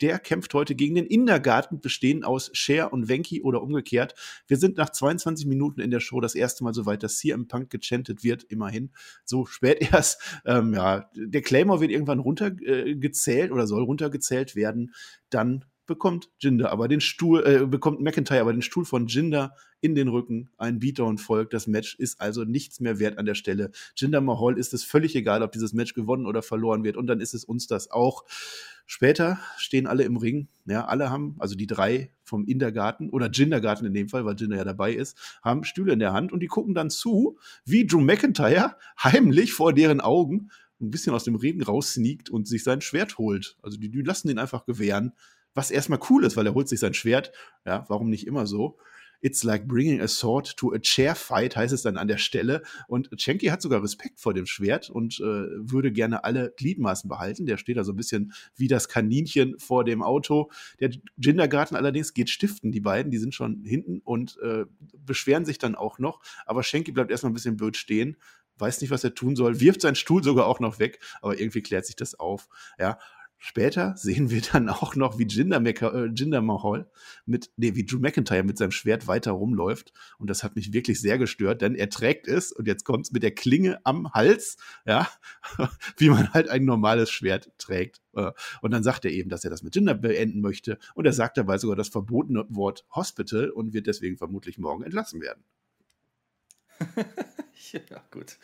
der kämpft heute gegen den Indergarten, bestehend aus Cher und Venki oder umgekehrt. Wir sind nach 22 Minuten in der Show das erste Mal so weit, dass CM Punk gechantet wird, immerhin. So spät erst. Ähm, ja, der Claymore wird irgendwann runtergezählt äh, oder soll runtergezählt werden. Dann bekommt Jinder aber den Stuhl, äh, bekommt McIntyre aber den Stuhl von Jinder in den Rücken. Ein Beatdown folgt. Das Match ist also nichts mehr wert an der Stelle. Jinder Mahal ist es völlig egal, ob dieses Match gewonnen oder verloren wird. Und dann ist es uns das auch. Später stehen alle im Ring. Ja, alle haben, also die drei vom Indergarten oder Gindergarten in dem Fall, weil Jinder ja dabei ist, haben Stühle in der Hand und die gucken dann zu, wie Drew McIntyre heimlich vor deren Augen ein bisschen aus dem Regen raussneakt und sich sein Schwert holt. Also die, die lassen ihn einfach gewähren was erstmal cool ist, weil er holt sich sein Schwert. Ja, warum nicht immer so? It's like bringing a sword to a chair fight, heißt es dann an der Stelle. Und Chenki hat sogar Respekt vor dem Schwert und äh, würde gerne alle Gliedmaßen behalten. Der steht da so ein bisschen wie das Kaninchen vor dem Auto. Der Gindergarten allerdings geht stiften, die beiden, die sind schon hinten und äh, beschweren sich dann auch noch. Aber Schenki bleibt erstmal ein bisschen blöd stehen, weiß nicht, was er tun soll, wirft seinen Stuhl sogar auch noch weg, aber irgendwie klärt sich das auf. Ja, Später sehen wir dann auch noch, wie Jinder, Meca äh, Jinder Mahal mit, nee, wie Drew McIntyre mit seinem Schwert weiter rumläuft. Und das hat mich wirklich sehr gestört, denn er trägt es und jetzt kommt es mit der Klinge am Hals, ja, wie man halt ein normales Schwert trägt. Äh, und dann sagt er eben, dass er das mit Jinder beenden möchte. Und er sagt dabei sogar das verbotene Wort Hospital und wird deswegen vermutlich morgen entlassen werden. ja, gut.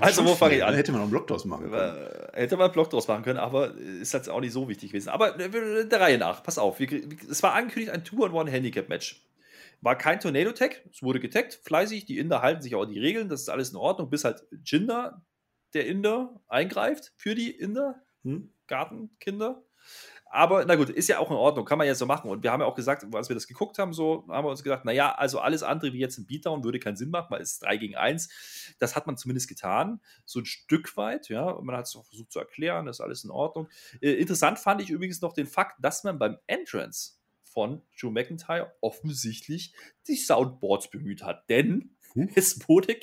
Also, wo fange ich an? Hätte man einen Block draus machen können. Äh, hätte man einen Block draus machen können, aber ist jetzt auch nicht so wichtig gewesen. Aber äh, der Reihe nach, pass auf. Es war angekündigt ein Two-on-One-Handicap-Match. War kein Tornado-Tag, es wurde getaggt, fleißig. Die Inder halten sich auch an die Regeln, das ist alles in Ordnung, bis halt Jinder, der Inder, eingreift für die Inder, hm? Gartenkinder. Aber na gut, ist ja auch in Ordnung, kann man ja so machen. Und wir haben ja auch gesagt, als wir das geguckt haben, so haben wir uns gedacht, naja, also alles andere wie jetzt ein Beatdown würde keinen Sinn machen, weil es ist 3 gegen 1. Das hat man zumindest getan, so ein Stück weit, ja. Man hat es auch versucht zu erklären, das ist alles in Ordnung. Äh, interessant fand ich übrigens noch den Fakt, dass man beim Entrance von Drew McIntyre offensichtlich die Soundboards bemüht hat. Denn hm? es wurde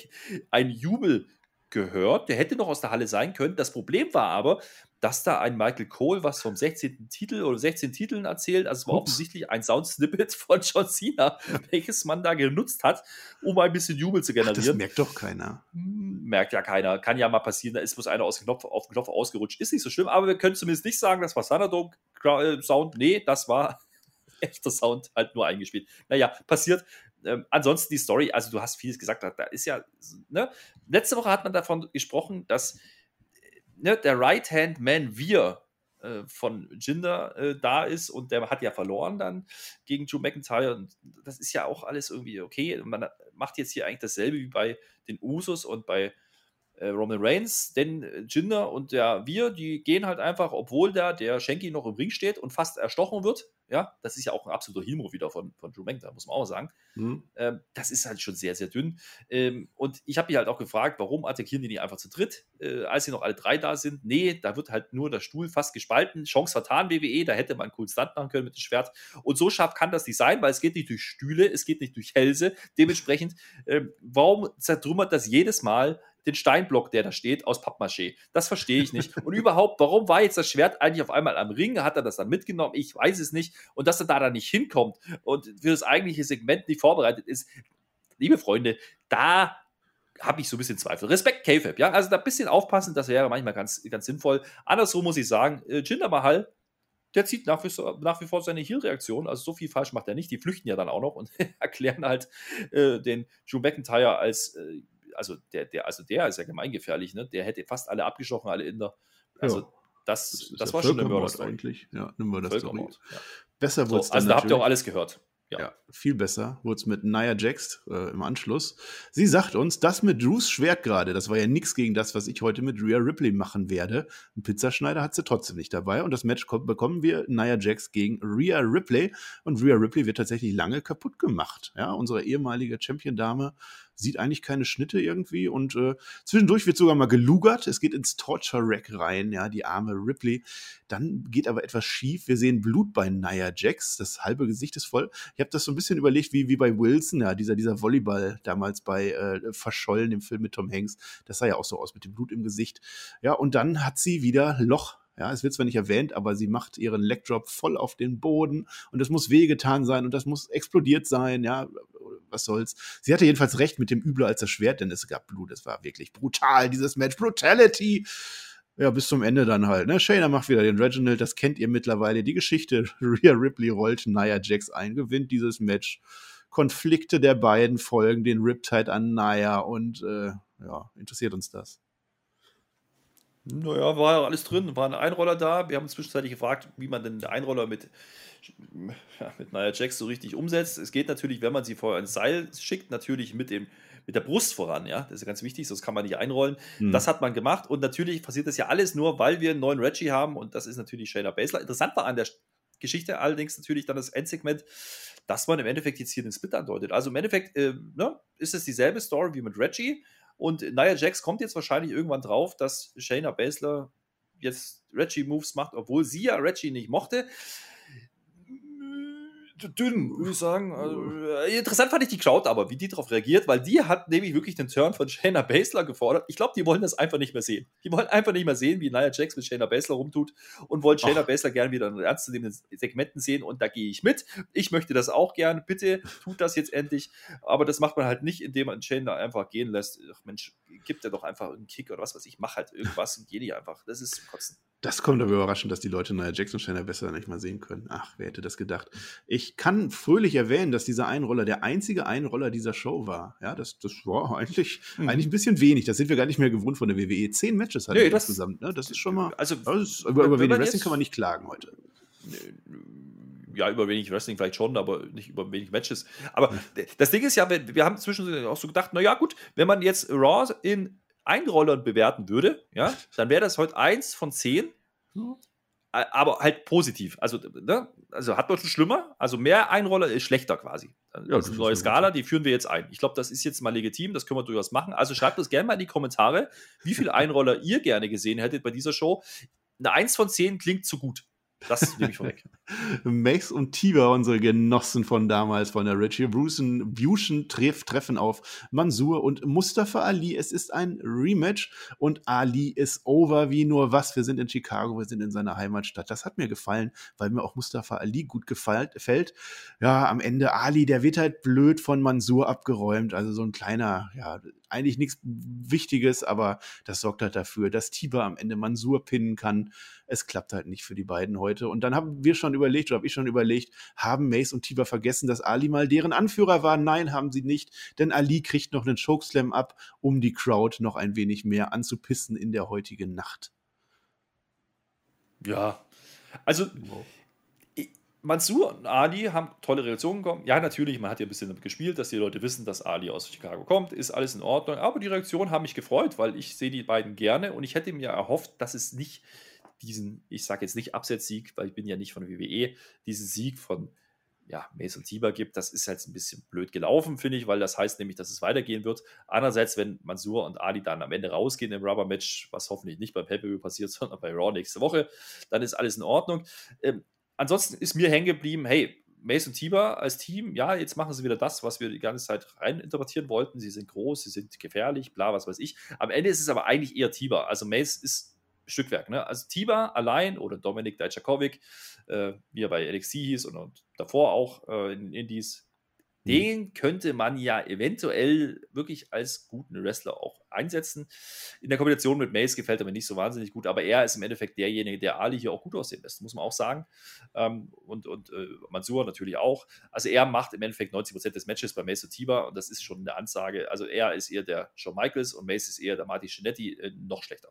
ein Jubel gehört, der hätte noch aus der Halle sein können. Das Problem war aber, dass da ein Michael Cole was vom 16. Titel oder 16 Titeln erzählt. Also es war Ups. offensichtlich ein Soundsnippet von John Cena, welches man da genutzt hat, um ein bisschen Jubel zu generieren. Ach, das merkt doch keiner. Hm, merkt ja keiner. Kann ja mal passieren, da ist bloß einer aus dem Knopf, auf den Knopf ausgerutscht. Ist nicht so schlimm, aber wir können zumindest nicht sagen, das war Thunderdome äh, Sound. Nee, das war echter Sound, halt nur eingespielt. Naja, passiert. Ähm, ansonsten die Story, also du hast vieles gesagt, da ist ja, ne? Letzte Woche hat man davon gesprochen, dass ne, der Right-Hand-Man Wir äh, von Jinder äh, da ist und der hat ja verloren dann gegen Drew McIntyre und das ist ja auch alles irgendwie okay. Man macht jetzt hier eigentlich dasselbe wie bei den Usos und bei äh, Roman Reigns, denn äh, Jinder und der Wir, die gehen halt einfach, obwohl da der Shanky noch im Ring steht und fast erstochen wird, ja, das ist ja auch ein absoluter Heel-Move wieder von, von Drew McIntyre, muss man auch sagen. Mhm. Ähm, das ist halt schon sehr, sehr dünn. Ähm, und ich habe mich halt auch gefragt, warum attackieren die nicht einfach zu dritt, äh, als sie noch alle drei da sind? Nee, da wird halt nur der Stuhl fast gespalten. Chance vertan, WWE, da hätte man einen coolen Stunt machen können mit dem Schwert. Und so scharf kann das nicht sein, weil es geht nicht durch Stühle, es geht nicht durch Hälse. Dementsprechend, ähm, warum zertrümmert das jedes Mal den Steinblock, der da steht, aus Pappmaché. Das verstehe ich nicht. Und überhaupt, warum war jetzt das Schwert eigentlich auf einmal am Ring? Hat er das dann mitgenommen? Ich weiß es nicht. Und dass er da dann nicht hinkommt und für das eigentliche Segment nicht vorbereitet ist, liebe Freunde, da habe ich so ein bisschen Zweifel. Respekt, KFAB, ja. Also da ein bisschen aufpassen, das wäre manchmal ganz, ganz sinnvoll. Andersrum muss ich sagen, äh, Jinder Mahal, der zieht nach wie, nach wie vor seine Heal-Reaktion. Also so viel falsch macht er nicht. Die flüchten ja dann auch noch und erklären halt äh, den Drew McIntyre als äh, also der, der, also der ist ja gemeingefährlich, ne? Der hätte fast alle abgestochen, alle Inder. Also ja, das, das, das ja war schon eine Mörder eigentlich. Ja, nehmen wir das Ja. Besser wurde es so, Also da habt ihr auch alles gehört. Ja. ja. viel besser wurde es mit Nia Jax äh, im Anschluss. Sie sagt uns, das mit Drews Schwert gerade, das war ja nichts gegen das, was ich heute mit Rhea Ripley machen werde. Ein Pizzaschneider hat sie trotzdem nicht dabei. Und das Match bekommen wir Nia Jax gegen Rhea Ripley. Und Rhea Ripley wird tatsächlich lange kaputt gemacht. Ja, unsere ehemalige Champion-Dame sieht eigentlich keine Schnitte irgendwie und äh, zwischendurch wird sogar mal gelugert. Es geht ins Torture Rack rein, ja, die arme Ripley. Dann geht aber etwas schief. Wir sehen Blut bei Nia Jax. Das halbe Gesicht ist voll. Ich habe das so ein bisschen überlegt, wie, wie bei Wilson, ja, dieser, dieser Volleyball damals bei äh, Verschollen, im Film mit Tom Hanks. Das sah ja auch so aus mit dem Blut im Gesicht. Ja, und dann hat sie wieder Loch ja, es wird zwar nicht erwähnt, aber sie macht ihren Legdrop voll auf den Boden und es muss wehgetan sein und das muss explodiert sein, ja, was soll's. Sie hatte jedenfalls recht mit dem Übler als das Schwert, denn es gab Blut, es war wirklich brutal, dieses Match, Brutality. Ja, bis zum Ende dann halt. Ne? Shayna macht wieder den Reginald, das kennt ihr mittlerweile. Die Geschichte, Rhea Ripley rollt Nia Jax ein, gewinnt dieses Match. Konflikte der beiden folgen den Riptide an Nia und äh, ja, interessiert uns das. Naja, war ja alles drin, war ein Einroller da. Wir haben zwischenzeitlich gefragt, wie man denn den Einroller mit, ja, mit Nia Jax so richtig umsetzt. Es geht natürlich, wenn man sie vorher ins Seil schickt, natürlich mit, dem, mit der Brust voran, ja. Das ist ganz wichtig, sonst kann man nicht einrollen. Hm. Das hat man gemacht und natürlich passiert das ja alles nur, weil wir einen neuen Reggie haben und das ist natürlich Shayna Baszler. Interessant war an der Geschichte allerdings natürlich dann das Endsegment, dass man im Endeffekt jetzt hier den Split andeutet. Also im Endeffekt äh, ne, ist es dieselbe Story wie mit Reggie und Nia Jax kommt jetzt wahrscheinlich irgendwann drauf, dass Shayna Baszler jetzt Reggie-Moves macht, obwohl sie ja Reggie nicht mochte dünn, würde ich sagen. Also, äh, interessant fand ich die Crowd aber, wie die darauf reagiert, weil die hat nämlich wirklich den Turn von Shayna Baszler gefordert. Ich glaube, die wollen das einfach nicht mehr sehen. Die wollen einfach nicht mehr sehen, wie Nia Jax mit Shayna Baszler rumtut und wollen Shayna Ach. Baszler gerne wieder in ernstzunehmenden Segmenten sehen und da gehe ich mit. Ich möchte das auch gern. Bitte tut das jetzt endlich. Aber das macht man halt nicht, indem man Shayna einfach gehen lässt. Ach Mensch, gibt er doch einfach einen Kick oder was weiß ich. Mach halt irgendwas und geh nicht einfach. Das ist kotzen. Das kommt aber überraschend, dass die Leute Nia Jackson Shayna besser nicht mal sehen können. Ach, wer hätte das gedacht? Ich kann fröhlich erwähnen, dass dieser Einroller der einzige Einroller dieser Show war. Ja, das, das war eigentlich, mhm. eigentlich ein bisschen wenig. Das sind wir gar nicht mehr gewohnt von der WWE. Zehn Matches hat nee, das, insgesamt. Ne? Das ist schon mal. Also, ist, über, über Wrestling kann man nicht klagen heute. Ja, über wenig Wrestling vielleicht schon, aber nicht über wenig Matches. Aber das Ding ist ja, wir, wir haben zwischendurch auch so gedacht, naja, gut, wenn man jetzt Raw in Einrollern bewerten würde, ja, dann wäre das heute eins von zehn. Aber halt positiv. Also, ne? also hat man schon schlimmer. Also mehr Einroller ist schlechter quasi. Also ja, das ist eine neue Skala, die führen wir jetzt ein. Ich glaube, das ist jetzt mal legitim, das können wir durchaus machen. Also schreibt uns gerne mal in die Kommentare, wie viele Einroller ihr gerne gesehen hättet bei dieser Show. Eine 1 von 10 klingt zu gut. Das nehme ich vorweg. Max und Tiber, unsere Genossen von damals, von der Retribution Fusion treff, treffen auf Mansur und Mustafa Ali. Es ist ein Rematch und Ali ist over wie nur was. Wir sind in Chicago, wir sind in seiner Heimatstadt. Das hat mir gefallen, weil mir auch Mustafa Ali gut gefällt. Ja, am Ende Ali, der wird halt blöd von Mansur abgeräumt. Also so ein kleiner, ja, eigentlich nichts Wichtiges, aber das sorgt halt dafür, dass Tiber am Ende Mansur pinnen kann. Es klappt halt nicht für die beiden heute. Und dann haben wir schon überlegt, oder habe ich schon überlegt, haben Mace und Tiber vergessen, dass Ali mal deren Anführer war? Nein, haben sie nicht, denn Ali kriegt noch einen Chokeslam ab, um die Crowd noch ein wenig mehr anzupissen in der heutigen Nacht. Ja, also wow. Mansur und Ali haben tolle Reaktionen bekommen. Ja, natürlich, man hat ja ein bisschen damit gespielt, dass die Leute wissen, dass Ali aus Chicago kommt. Ist alles in Ordnung. Aber die Reaktionen haben mich gefreut, weil ich sehe die beiden gerne und ich hätte mir erhofft, dass es nicht diesen, ich sage jetzt nicht Absetzsieg, weil ich bin ja nicht von WWE, diesen Sieg von ja, Mace und Tiber gibt, das ist halt ein bisschen blöd gelaufen, finde ich, weil das heißt nämlich, dass es weitergehen wird. Andererseits, wenn Mansur und Ali dann am Ende rausgehen im Rubber-Match, was hoffentlich nicht beim Pay-Per-View passiert, sondern bei Raw nächste Woche, dann ist alles in Ordnung. Ähm, ansonsten ist mir hängen geblieben, hey, Mace und Tiber als Team, ja, jetzt machen sie wieder das, was wir die ganze Zeit reininterpretieren wollten. Sie sind groß, sie sind gefährlich, bla, was weiß ich. Am Ende ist es aber eigentlich eher Tiber. Also Mace ist Stückwerk. Ne? Also Tiber allein oder Dominik Dajczakovic, äh, wie er bei NXT hieß und, und davor auch äh, in Indies. Den könnte man ja eventuell wirklich als guten Wrestler auch einsetzen. In der Kombination mit Mace gefällt er mir nicht so wahnsinnig gut, aber er ist im Endeffekt derjenige, der Ali hier auch gut aussehen lässt, muss man auch sagen. Ähm, und und äh, Mansur natürlich auch. Also er macht im Endeffekt 90% des Matches bei Mace und Tiba und das ist schon eine Ansage. Also er ist eher der Shawn Michaels und Mace ist eher der Marty Schinetti, äh, noch schlechter.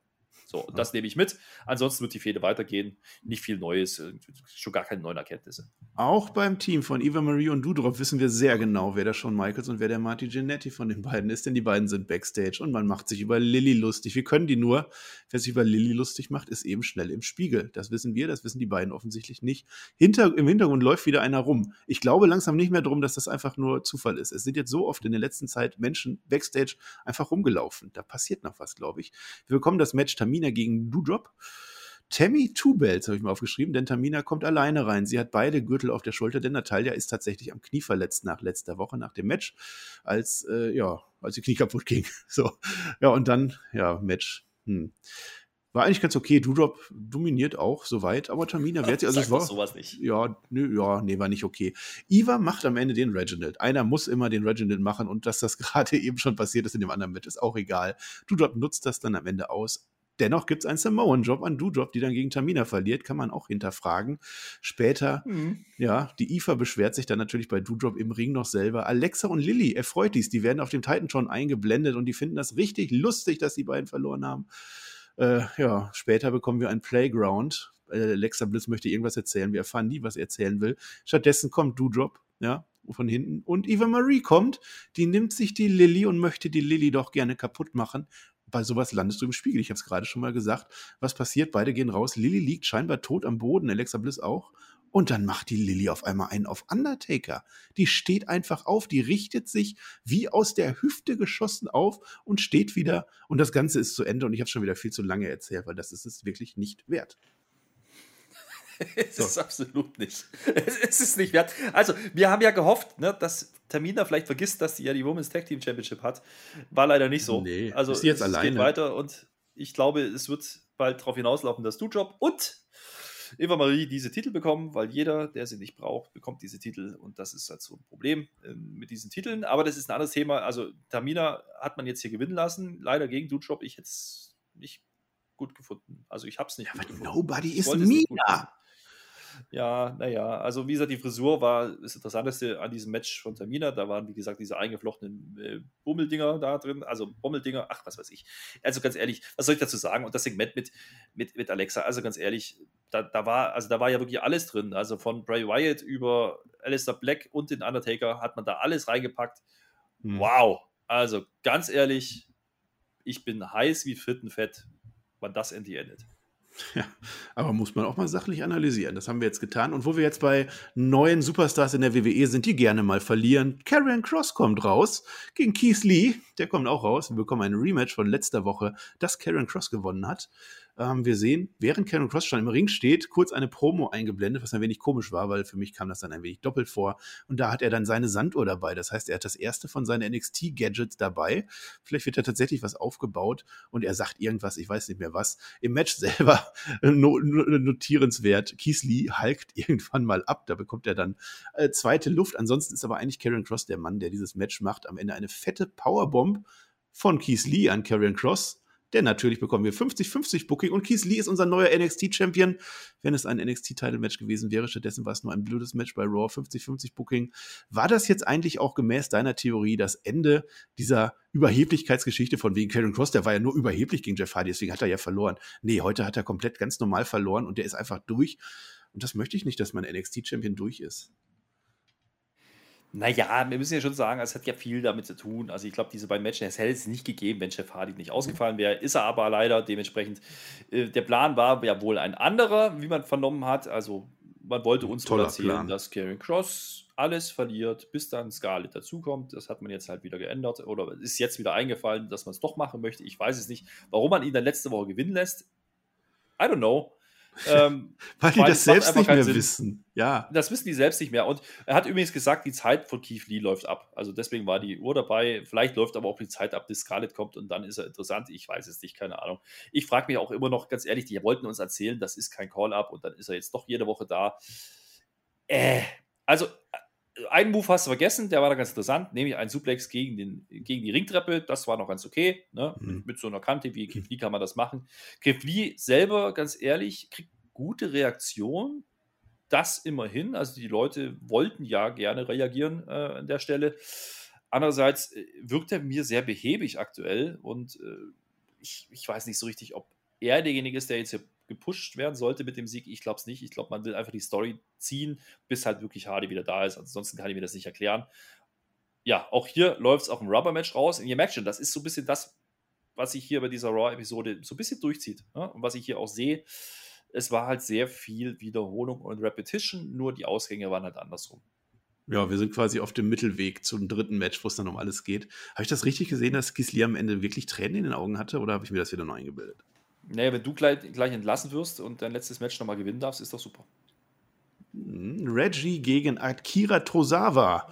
So, das nehme ich mit. Ansonsten wird die Fehde weitergehen. Nicht viel Neues, äh, schon gar keine neuen Erkenntnisse. Auch beim Team von Eva Marie und Dudrop wissen wir sehr genau, wer der Shawn Michaels und wer der Marty Genetti von den beiden ist, denn die beiden sind Backstage und man macht sich über Lilly lustig. Wir können die nur, wer sich über Lilly lustig macht, ist eben schnell im Spiegel. Das wissen wir, das wissen die beiden offensichtlich nicht. Hinter, Im Hintergrund läuft wieder einer rum. Ich glaube langsam nicht mehr darum, dass das einfach nur Zufall ist. Es sind jetzt so oft in der letzten Zeit Menschen Backstage einfach rumgelaufen. Da passiert noch was, glaube ich. Wir bekommen das Match Tamina Tamina gegen Doudrop. Tammy Two Bells habe ich mal aufgeschrieben, denn Tamina kommt alleine rein. Sie hat beide Gürtel auf der Schulter, denn Natalia ist tatsächlich am Knie verletzt nach letzter Woche, nach dem Match, als, äh, ja, als die Knie kaputt ging. So. Ja, und dann, ja, Match. Hm. War eigentlich ganz okay. Doudrop dominiert auch soweit, aber Tamina wehrt sich. Also es war sowas nicht. Ja, nö, ja, nee, war nicht okay. Iva macht am Ende den Reginald. Einer muss immer den Reginald machen und dass das gerade eben schon passiert ist in dem anderen Match, ist auch egal. Doudrop nutzt das dann am Ende aus. Dennoch gibt es einen Samoan-Job an Doudrop, die dann gegen Tamina verliert, kann man auch hinterfragen. Später, mhm. ja, die IFA beschwert sich dann natürlich bei Doudrop im Ring noch selber. Alexa und Lilly erfreut dies, die werden auf dem Titan schon eingeblendet und die finden das richtig lustig, dass die beiden verloren haben. Äh, ja, später bekommen wir ein Playground. Äh, Alexa Bliss möchte irgendwas erzählen, wir erfahren nie, was er erzählen will. Stattdessen kommt Doudrop, ja, von hinten. Und Eva Marie kommt, die nimmt sich die Lilly und möchte die Lilly doch gerne kaputt machen bei sowas landest du im Spiegel. Ich habe es gerade schon mal gesagt. Was passiert? Beide gehen raus. Lilly liegt scheinbar tot am Boden, Alexa Bliss auch. Und dann macht die Lilly auf einmal einen auf Undertaker. Die steht einfach auf, die richtet sich wie aus der Hüfte geschossen auf und steht wieder. Und das Ganze ist zu Ende. Und ich habe schon wieder viel zu lange erzählt, weil das ist es wirklich nicht wert. es so. ist absolut nicht. Es ist nicht wert. Also, wir haben ja gehofft, ne, dass Tamina vielleicht vergisst, dass sie ja die Women's Tag Team Championship hat. War leider nicht so. Nee, also, ist jetzt es alleine. geht weiter und ich glaube, es wird bald darauf hinauslaufen, dass du Job und Eva Marie diese Titel bekommen, weil jeder, der sie nicht braucht, bekommt diese Titel und das ist halt so ein Problem äh, mit diesen Titeln. Aber das ist ein anderes Thema. Also Tamina hat man jetzt hier gewinnen lassen, leider gegen Dujob. Ich hätte es nicht gut gefunden. Also ich habe es nicht. Ja, gut nobody is Mina. Ja, naja, also wie gesagt, die Frisur war das Interessanteste an diesem Match von Tamina. Da waren, wie gesagt, diese eingeflochtenen äh, Bummeldinger da drin, also Bommeldinger, ach, was weiß ich. Also ganz ehrlich, was soll ich dazu sagen? Und das Segment mit, mit, mit Alexa, also ganz ehrlich, da, da war, also da war ja wirklich alles drin. Also von Bray Wyatt über Alistair Black und den Undertaker hat man da alles reingepackt. Hm. Wow. Also ganz ehrlich, ich bin heiß wie Frittenfett, wann das endlich endet. Ja, aber muss man auch mal sachlich analysieren. Das haben wir jetzt getan. Und wo wir jetzt bei neuen Superstars in der WWE sind, die gerne mal verlieren. Karrion Cross kommt raus gegen Keith Lee. Der kommt auch raus. Wir bekommen ein Rematch von letzter Woche, das Karrion Cross gewonnen hat. Ähm, wir sehen, während Karen Cross schon im Ring steht, kurz eine Promo eingeblendet, was ein wenig komisch war, weil für mich kam das dann ein wenig doppelt vor. Und da hat er dann seine Sanduhr dabei. Das heißt, er hat das erste von seinen NXT-Gadgets dabei. Vielleicht wird da tatsächlich was aufgebaut und er sagt irgendwas, ich weiß nicht mehr was. Im Match selber notierenswert. Keith Lee halkt irgendwann mal ab. Da bekommt er dann äh, zweite Luft. Ansonsten ist aber eigentlich Karen Cross der Mann, der dieses Match macht. Am Ende eine fette Powerbomb von Keith Lee an Karen Cross denn natürlich bekommen wir 50-50 Booking und Keith Lee ist unser neuer NXT-Champion. Wenn es ein NXT-Title-Match gewesen wäre, stattdessen war es nur ein blödes Match bei Raw, 50-50 Booking. War das jetzt eigentlich auch gemäß deiner Theorie das Ende dieser Überheblichkeitsgeschichte von wegen Karen Cross? Der war ja nur überheblich gegen Jeff Hardy, deswegen hat er ja verloren. Nee, heute hat er komplett ganz normal verloren und der ist einfach durch. Und das möchte ich nicht, dass mein NXT-Champion durch ist. Naja, wir müssen ja schon sagen, es hat ja viel damit zu tun. Also ich glaube, diese beiden Matches, es hätte es nicht gegeben, wenn Jeff Hardy nicht ausgefallen wäre. Ist er aber leider dementsprechend. Äh, der Plan war ja wohl ein anderer, wie man vernommen hat. Also man wollte uns wohl erzählen, Plan. dass Karen Cross alles verliert, bis dann Scarlett dazukommt. Das hat man jetzt halt wieder geändert oder ist jetzt wieder eingefallen, dass man es doch machen möchte. Ich weiß es nicht. Warum man ihn dann letzte Woche gewinnen lässt, I don't know. Ähm, weil die das selbst nicht mehr Sinn. wissen. Ja. Das wissen die selbst nicht mehr. Und er hat übrigens gesagt, die Zeit von Keith Lee läuft ab. Also deswegen war die Uhr dabei. Vielleicht läuft aber auch die Zeit ab, bis Scarlett kommt und dann ist er interessant. Ich weiß es nicht, keine Ahnung. Ich frage mich auch immer noch, ganz ehrlich, die wollten uns erzählen, das ist kein Call-up und dann ist er jetzt doch jede Woche da. Äh, also einen Move hast du vergessen, der war da ganz interessant, nämlich ein Suplex gegen, den, gegen die Ringtreppe. Das war noch ganz okay. Ne? Mhm. Mit, mit, so einer Kante wie Keith Lee kann man das machen. Lee selber, ganz ehrlich, kriegt gute Reaktion. Das immerhin. Also die Leute wollten ja gerne reagieren äh, an der Stelle. Andererseits äh, wirkt er mir sehr behäbig aktuell und äh, ich, ich weiß nicht so richtig, ob er derjenige ist, der jetzt hier gepusht werden sollte mit dem Sieg. Ich glaube es nicht. Ich glaube, man will einfach die Story ziehen, bis halt wirklich Hardy wieder da ist. Ansonsten kann ich mir das nicht erklären. Ja, auch hier läuft es auf ein Rubber-Match raus. Und ihr merkt schon, das ist so ein bisschen das, was sich hier bei dieser Raw-Episode so ein bisschen durchzieht. Ne? Und was ich hier auch sehe, es war halt sehr viel Wiederholung und Repetition, nur die Ausgänge waren halt andersrum. Ja, wir sind quasi auf dem Mittelweg zum dritten Match, wo es dann um alles geht. Habe ich das richtig gesehen, dass Gisli am Ende wirklich Tränen in den Augen hatte oder habe ich mir das wieder neu eingebildet? Naja, wenn du gleich, gleich entlassen wirst und dein letztes Match nochmal gewinnen darfst, ist doch super. Hm, Reggie gegen Akira Tozawa.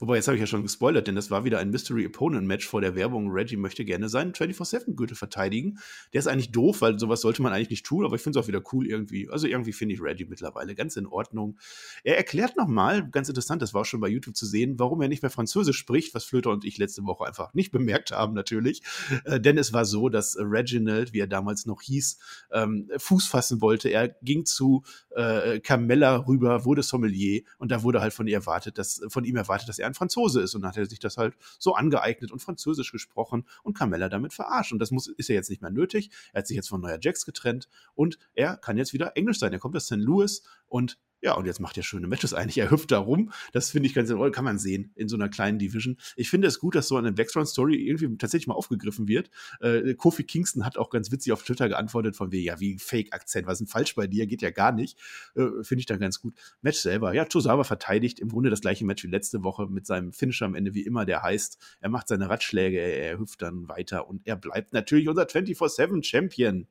Wobei, jetzt habe ich ja schon gespoilert, denn das war wieder ein Mystery Opponent Match vor der Werbung. Reggie möchte gerne seinen 24-7-Gürtel verteidigen. Der ist eigentlich doof, weil sowas sollte man eigentlich nicht tun, aber ich finde es auch wieder cool irgendwie. Also irgendwie finde ich Reggie mittlerweile ganz in Ordnung. Er erklärt nochmal, ganz interessant, das war auch schon bei YouTube zu sehen, warum er nicht mehr Französisch spricht, was Flöter und ich letzte Woche einfach nicht bemerkt haben, natürlich. Äh, denn es war so, dass Reginald, wie er damals noch hieß, ähm, Fuß fassen wollte. Er ging zu äh, Carmella rüber, wurde Sommelier und da wurde halt von ihr erwartet, dass, von ihm erwartet, dass er ein Franzose ist. Und dann hat er sich das halt so angeeignet und Französisch gesprochen und Carmella damit verarscht. Und das muss, ist ja jetzt nicht mehr nötig. Er hat sich jetzt von Neuer Jax getrennt und er kann jetzt wieder Englisch sein. Er kommt aus St. Louis und ja, und jetzt macht er schöne Matches eigentlich. Er hüpft da rum. Das finde ich ganz Ordnung. Kann man sehen in so einer kleinen Division. Ich finde es gut, dass so eine Background-Story irgendwie tatsächlich mal aufgegriffen wird. Äh, Kofi Kingston hat auch ganz witzig auf Twitter geantwortet von wie, ja, wie Fake-Akzent. Was ist denn falsch bei dir? Geht ja gar nicht. Äh, finde ich dann ganz gut. Match selber. Ja, Tosawa verteidigt im Grunde das gleiche Match wie letzte Woche mit seinem Finisher am Ende, wie immer, der heißt, er macht seine Ratschläge, er, er hüpft dann weiter und er bleibt natürlich unser 24-7-Champion.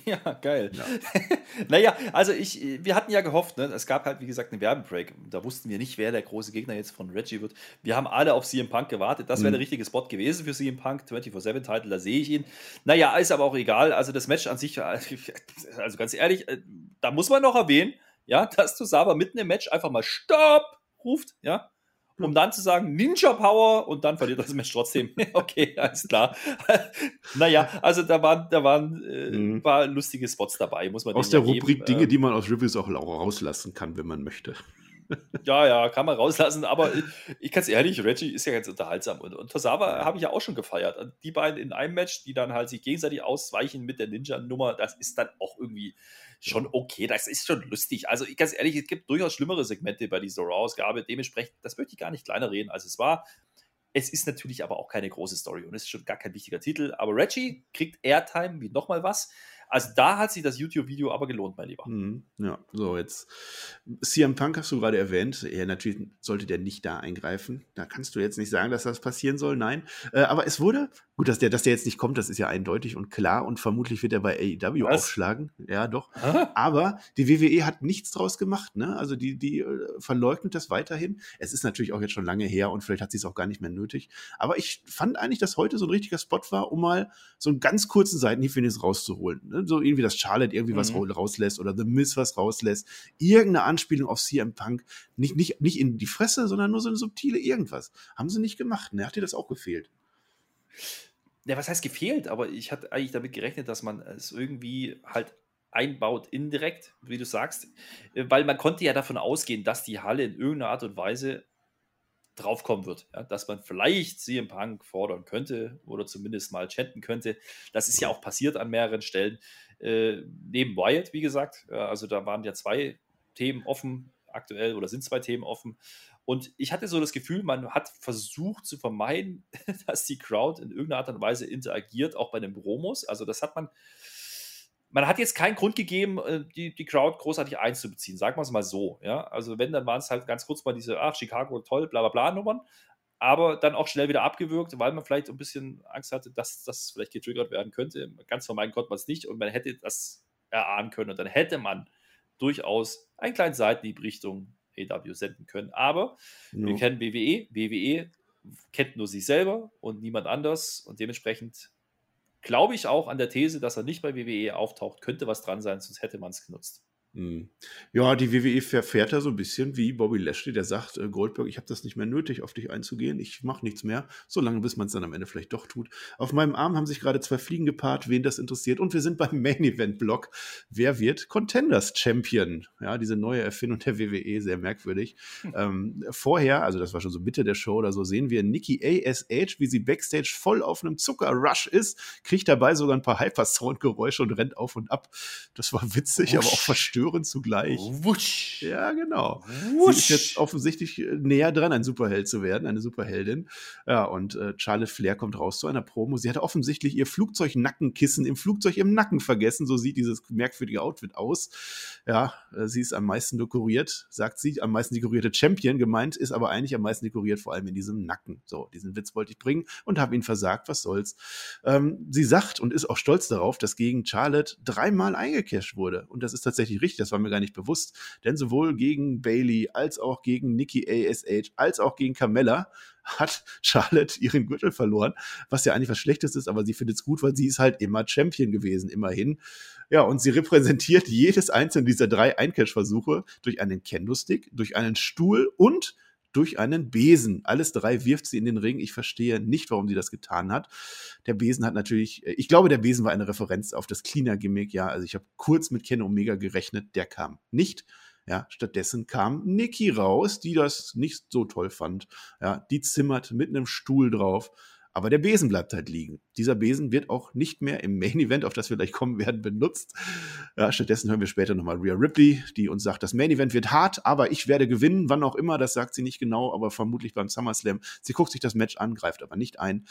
Ja, geil. Ja. naja, also ich, wir hatten ja gehofft, ne, es gab halt, wie gesagt, einen Werbebreak. Da wussten wir nicht, wer der große Gegner jetzt von Reggie wird. Wir haben alle auf CM Punk gewartet. Das wäre mhm. der richtige Spot gewesen für CM Punk. 24-7-Title, da sehe ich ihn. Naja, ist aber auch egal. Also das Match an sich, also ganz ehrlich, äh, da muss man noch erwähnen, ja, dass Tosawa mitten im Match einfach mal Stopp ruft, ja, um dann zu sagen Ninja Power und dann verliert das Match trotzdem. okay, alles klar. naja, also da waren, da waren äh, mhm. paar lustige Spots dabei, muss man Aus der Rubrik geben. Dinge, äh, die man aus Reviews auch rauslassen kann, wenn man möchte. ja, ja, kann man rauslassen, aber ich kann es ehrlich, Reggie ist ja ganz unterhaltsam und, und Tosawa habe ich ja auch schon gefeiert. Die beiden in einem Match, die dann halt sich gegenseitig ausweichen mit der Ninja-Nummer, das ist dann auch irgendwie schon okay, das ist schon lustig. Also ganz ehrlich, es gibt durchaus schlimmere Segmente bei dieser Raw-Ausgabe. Dementsprechend, das möchte ich gar nicht kleiner reden, als es war. Es ist natürlich aber auch keine große Story und es ist schon gar kein wichtiger Titel. Aber Reggie kriegt Airtime wie nochmal was. Also da hat sich das YouTube-Video aber gelohnt, mein Lieber. Mhm, ja, so jetzt. CM Punk hast du gerade erwähnt. Ja, natürlich sollte der nicht da eingreifen. Da kannst du jetzt nicht sagen, dass das passieren soll. Nein. Äh, aber es wurde, gut, dass der, dass der jetzt nicht kommt, das ist ja eindeutig und klar. Und vermutlich wird er bei AEW Was? aufschlagen. Ja, doch. Hä? Aber die WWE hat nichts draus gemacht. Ne? Also die, die äh, verleugnet das weiterhin. Es ist natürlich auch jetzt schon lange her und vielleicht hat sie es auch gar nicht mehr nötig. Aber ich fand eigentlich, dass heute so ein richtiger Spot war, um mal so einen ganz kurzen Seitenhieb wenigstens rauszuholen. Ne? So irgendwie, dass Charlotte irgendwie mhm. was rauslässt oder The Miz was rauslässt. Irgendeine Anspielung auf CM Punk. Nicht, nicht, nicht in die Fresse, sondern nur so eine subtile irgendwas. Haben sie nicht gemacht. Ne? Hat dir das auch gefehlt? Ja, was heißt gefehlt? Aber ich hatte eigentlich damit gerechnet, dass man es irgendwie halt einbaut, indirekt, wie du sagst, äh, weil man konnte ja davon ausgehen, dass die Halle in irgendeiner Art und Weise draufkommen wird, ja, dass man vielleicht CM Punk fordern könnte oder zumindest mal chatten könnte. Das ist ja auch passiert an mehreren Stellen. Äh, neben Wyatt, wie gesagt, ja, also da waren ja zwei Themen offen aktuell oder sind zwei Themen offen. Und ich hatte so das Gefühl, man hat versucht zu vermeiden, dass die Crowd in irgendeiner Art und Weise interagiert, auch bei den Promos. Also das hat man man hat jetzt keinen Grund gegeben, äh, die, die Crowd großartig einzubeziehen, sagen wir es mal so. Ja? Also wenn, dann waren es halt ganz kurz mal diese, ach, Chicago, toll, bla bla bla Nummern, aber dann auch schnell wieder abgewürgt, weil man vielleicht ein bisschen Angst hatte, dass das vielleicht getriggert werden könnte. Ganz vermeiden konnte man es nicht und man hätte das erahnen können und dann hätte man durchaus einen kleinen Seitenhieb Richtung AW senden können. Aber no. wir kennen WWE, WWE kennt nur sich selber und niemand anders und dementsprechend glaube ich auch an der These, dass er nicht bei WWE auftaucht, könnte was dran sein, sonst hätte man es genutzt. Hm. Ja, die WWE verfährt da so ein bisschen wie Bobby Lashley, der sagt, äh, Goldberg, ich habe das nicht mehr nötig, auf dich einzugehen, ich mache nichts mehr, solange bis man es dann am Ende vielleicht doch tut. Auf meinem Arm haben sich gerade zwei Fliegen gepaart, wen das interessiert. Und wir sind beim Main Event Block. Wer wird Contenders Champion? Ja, diese neue Erfindung der WWE, sehr merkwürdig. ähm, vorher, also das war schon so Mitte der Show oder so, sehen wir Nikki ASH, wie sie backstage voll auf einem Zuckerrush ist, kriegt dabei sogar ein paar Hypersound-Geräusche und rennt auf und ab. Das war witzig, Usch. aber auch verstörend zerstören zugleich. Wusch. Ja, genau. Wusch. Sie ist jetzt offensichtlich äh, näher dran, ein Superheld zu werden, eine Superheldin. Ja, und äh, Charlotte Flair kommt raus zu einer Promo. Sie hatte offensichtlich ihr Flugzeugnackenkissen im Flugzeug im Nacken vergessen. So sieht dieses merkwürdige Outfit aus. Ja, äh, sie ist am meisten dekoriert, sagt sie, am meisten dekorierte Champion. Gemeint ist aber eigentlich am meisten dekoriert, vor allem in diesem Nacken. So, diesen Witz wollte ich bringen und habe ihn versagt. Was soll's? Ähm, sie sagt und ist auch stolz darauf, dass gegen Charlotte dreimal eingecasht wurde. Und das ist tatsächlich richtig, das war mir gar nicht bewusst. Denn sowohl gegen Bailey als auch gegen Nikki ASH als auch gegen Carmella hat Charlotte ihren Gürtel verloren, was ja eigentlich was Schlechtes ist, aber sie findet es gut, weil sie ist halt immer Champion gewesen, immerhin. Ja, und sie repräsentiert jedes einzelne dieser drei Eincash-Versuche durch einen Kendo-Stick, durch einen Stuhl und durch einen Besen. Alles drei wirft sie in den Ring. Ich verstehe nicht, warum sie das getan hat. Der Besen hat natürlich, äh, ich glaube, der Besen war eine Referenz auf das Cleaner-Gimmick. Ja, also ich habe kurz mit Ken Omega gerechnet, der kam nicht. Ja, stattdessen kam Nikki raus, die das nicht so toll fand. Ja, die zimmert mit einem Stuhl drauf. Aber der Besen bleibt halt liegen. Dieser Besen wird auch nicht mehr im Main Event, auf das wir gleich kommen werden, benutzt. Ja, stattdessen hören wir später nochmal Rhea Ripley, die uns sagt, das Main Event wird hart, aber ich werde gewinnen, wann auch immer. Das sagt sie nicht genau, aber vermutlich beim SummerSlam. Sie guckt sich das Match an, greift aber nicht ein.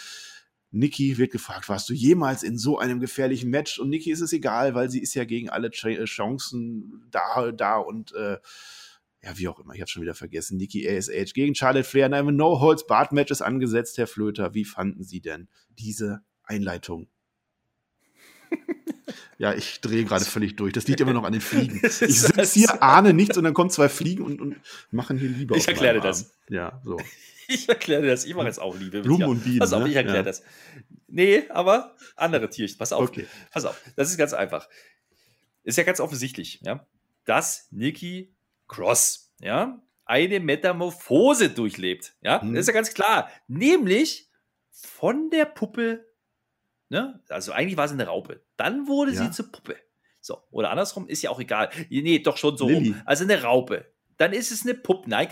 Nikki wird gefragt, warst du jemals in so einem gefährlichen Match? Und Nikki ist es egal, weil sie ist ja gegen alle Ch Chancen da, da und äh, ja, wie auch immer, ich habe schon wieder vergessen, Nikki ASH gegen Charlotte Flair in einem No-Holds-Bart-Match ist angesetzt, Herr Flöter. Wie fanden Sie denn diese Einleitung? ja, ich drehe gerade völlig durch. Das liegt immer noch an den Fliegen. Ich sitze hier, ahne nichts und dann kommen zwei Fliegen und, und machen hier Liebe. Ich erkläre das. Ja, so. Ich erkläre das. Ich mache jetzt auch Liebe. Blumen und Bienen. Pass auf, ne? ich erkläre ja. das. Nee, aber andere Tierchen. Pass auf. Okay. Pass auf. Das ist ganz einfach. Ist ja ganz offensichtlich, ja, dass Nikki Cross, ja, eine Metamorphose durchlebt. Ja, hm. das ist ja ganz klar. Nämlich von der Puppe, ne, also eigentlich war sie eine Raupe. Dann wurde ja. sie zur Puppe. So, oder andersrum, ist ja auch egal. Nee, doch schon so rum. Also eine Raupe. Dann ist es eine Puppe. Nein,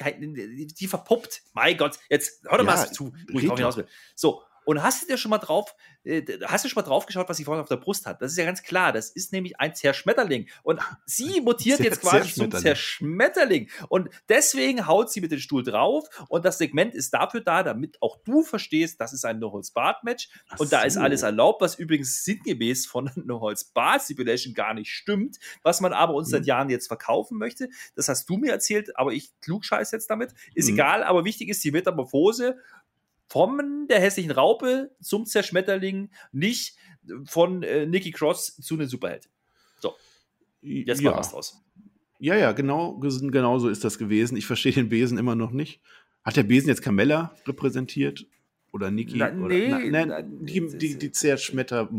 die verpuppt. Mein Gott, jetzt hör doch ja, mal zu, wo ich drauf hinaus will. So, Und hast du dir schon mal drauf, äh, hast du schon mal drauf geschaut, was sie vorne auf der Brust hat? Das ist ja ganz klar. Das ist nämlich ein Zerschmetterling. Und sie mutiert jetzt quasi zum Zerschmetterling. Und deswegen haut sie mit dem Stuhl drauf. Und das Segment ist dafür da, damit auch du verstehst, das ist ein No-Holz-Bart-Match. Und da ist alles erlaubt, was übrigens sinngemäß von No-Holz-Bart-Stipulation gar nicht stimmt, was man aber uns mhm. seit Jahren jetzt verkaufen möchte. Das hast du mir erzählt, aber ich klugscheiß jetzt damit. Ist mhm. egal, aber wichtig ist die Metamorphose von der hässlichen Raupe zum Zerschmetterling, nicht von äh, Nikki Cross zu einem Superheld. So, jetzt ja. was draus. Ja, ja, genau, genau so ist das gewesen. Ich verstehe den Besen immer noch nicht. Hat der Besen jetzt Carmella repräsentiert? Oder Niki? Na, oder, nee, na, na, die, die, die Zerschmetter.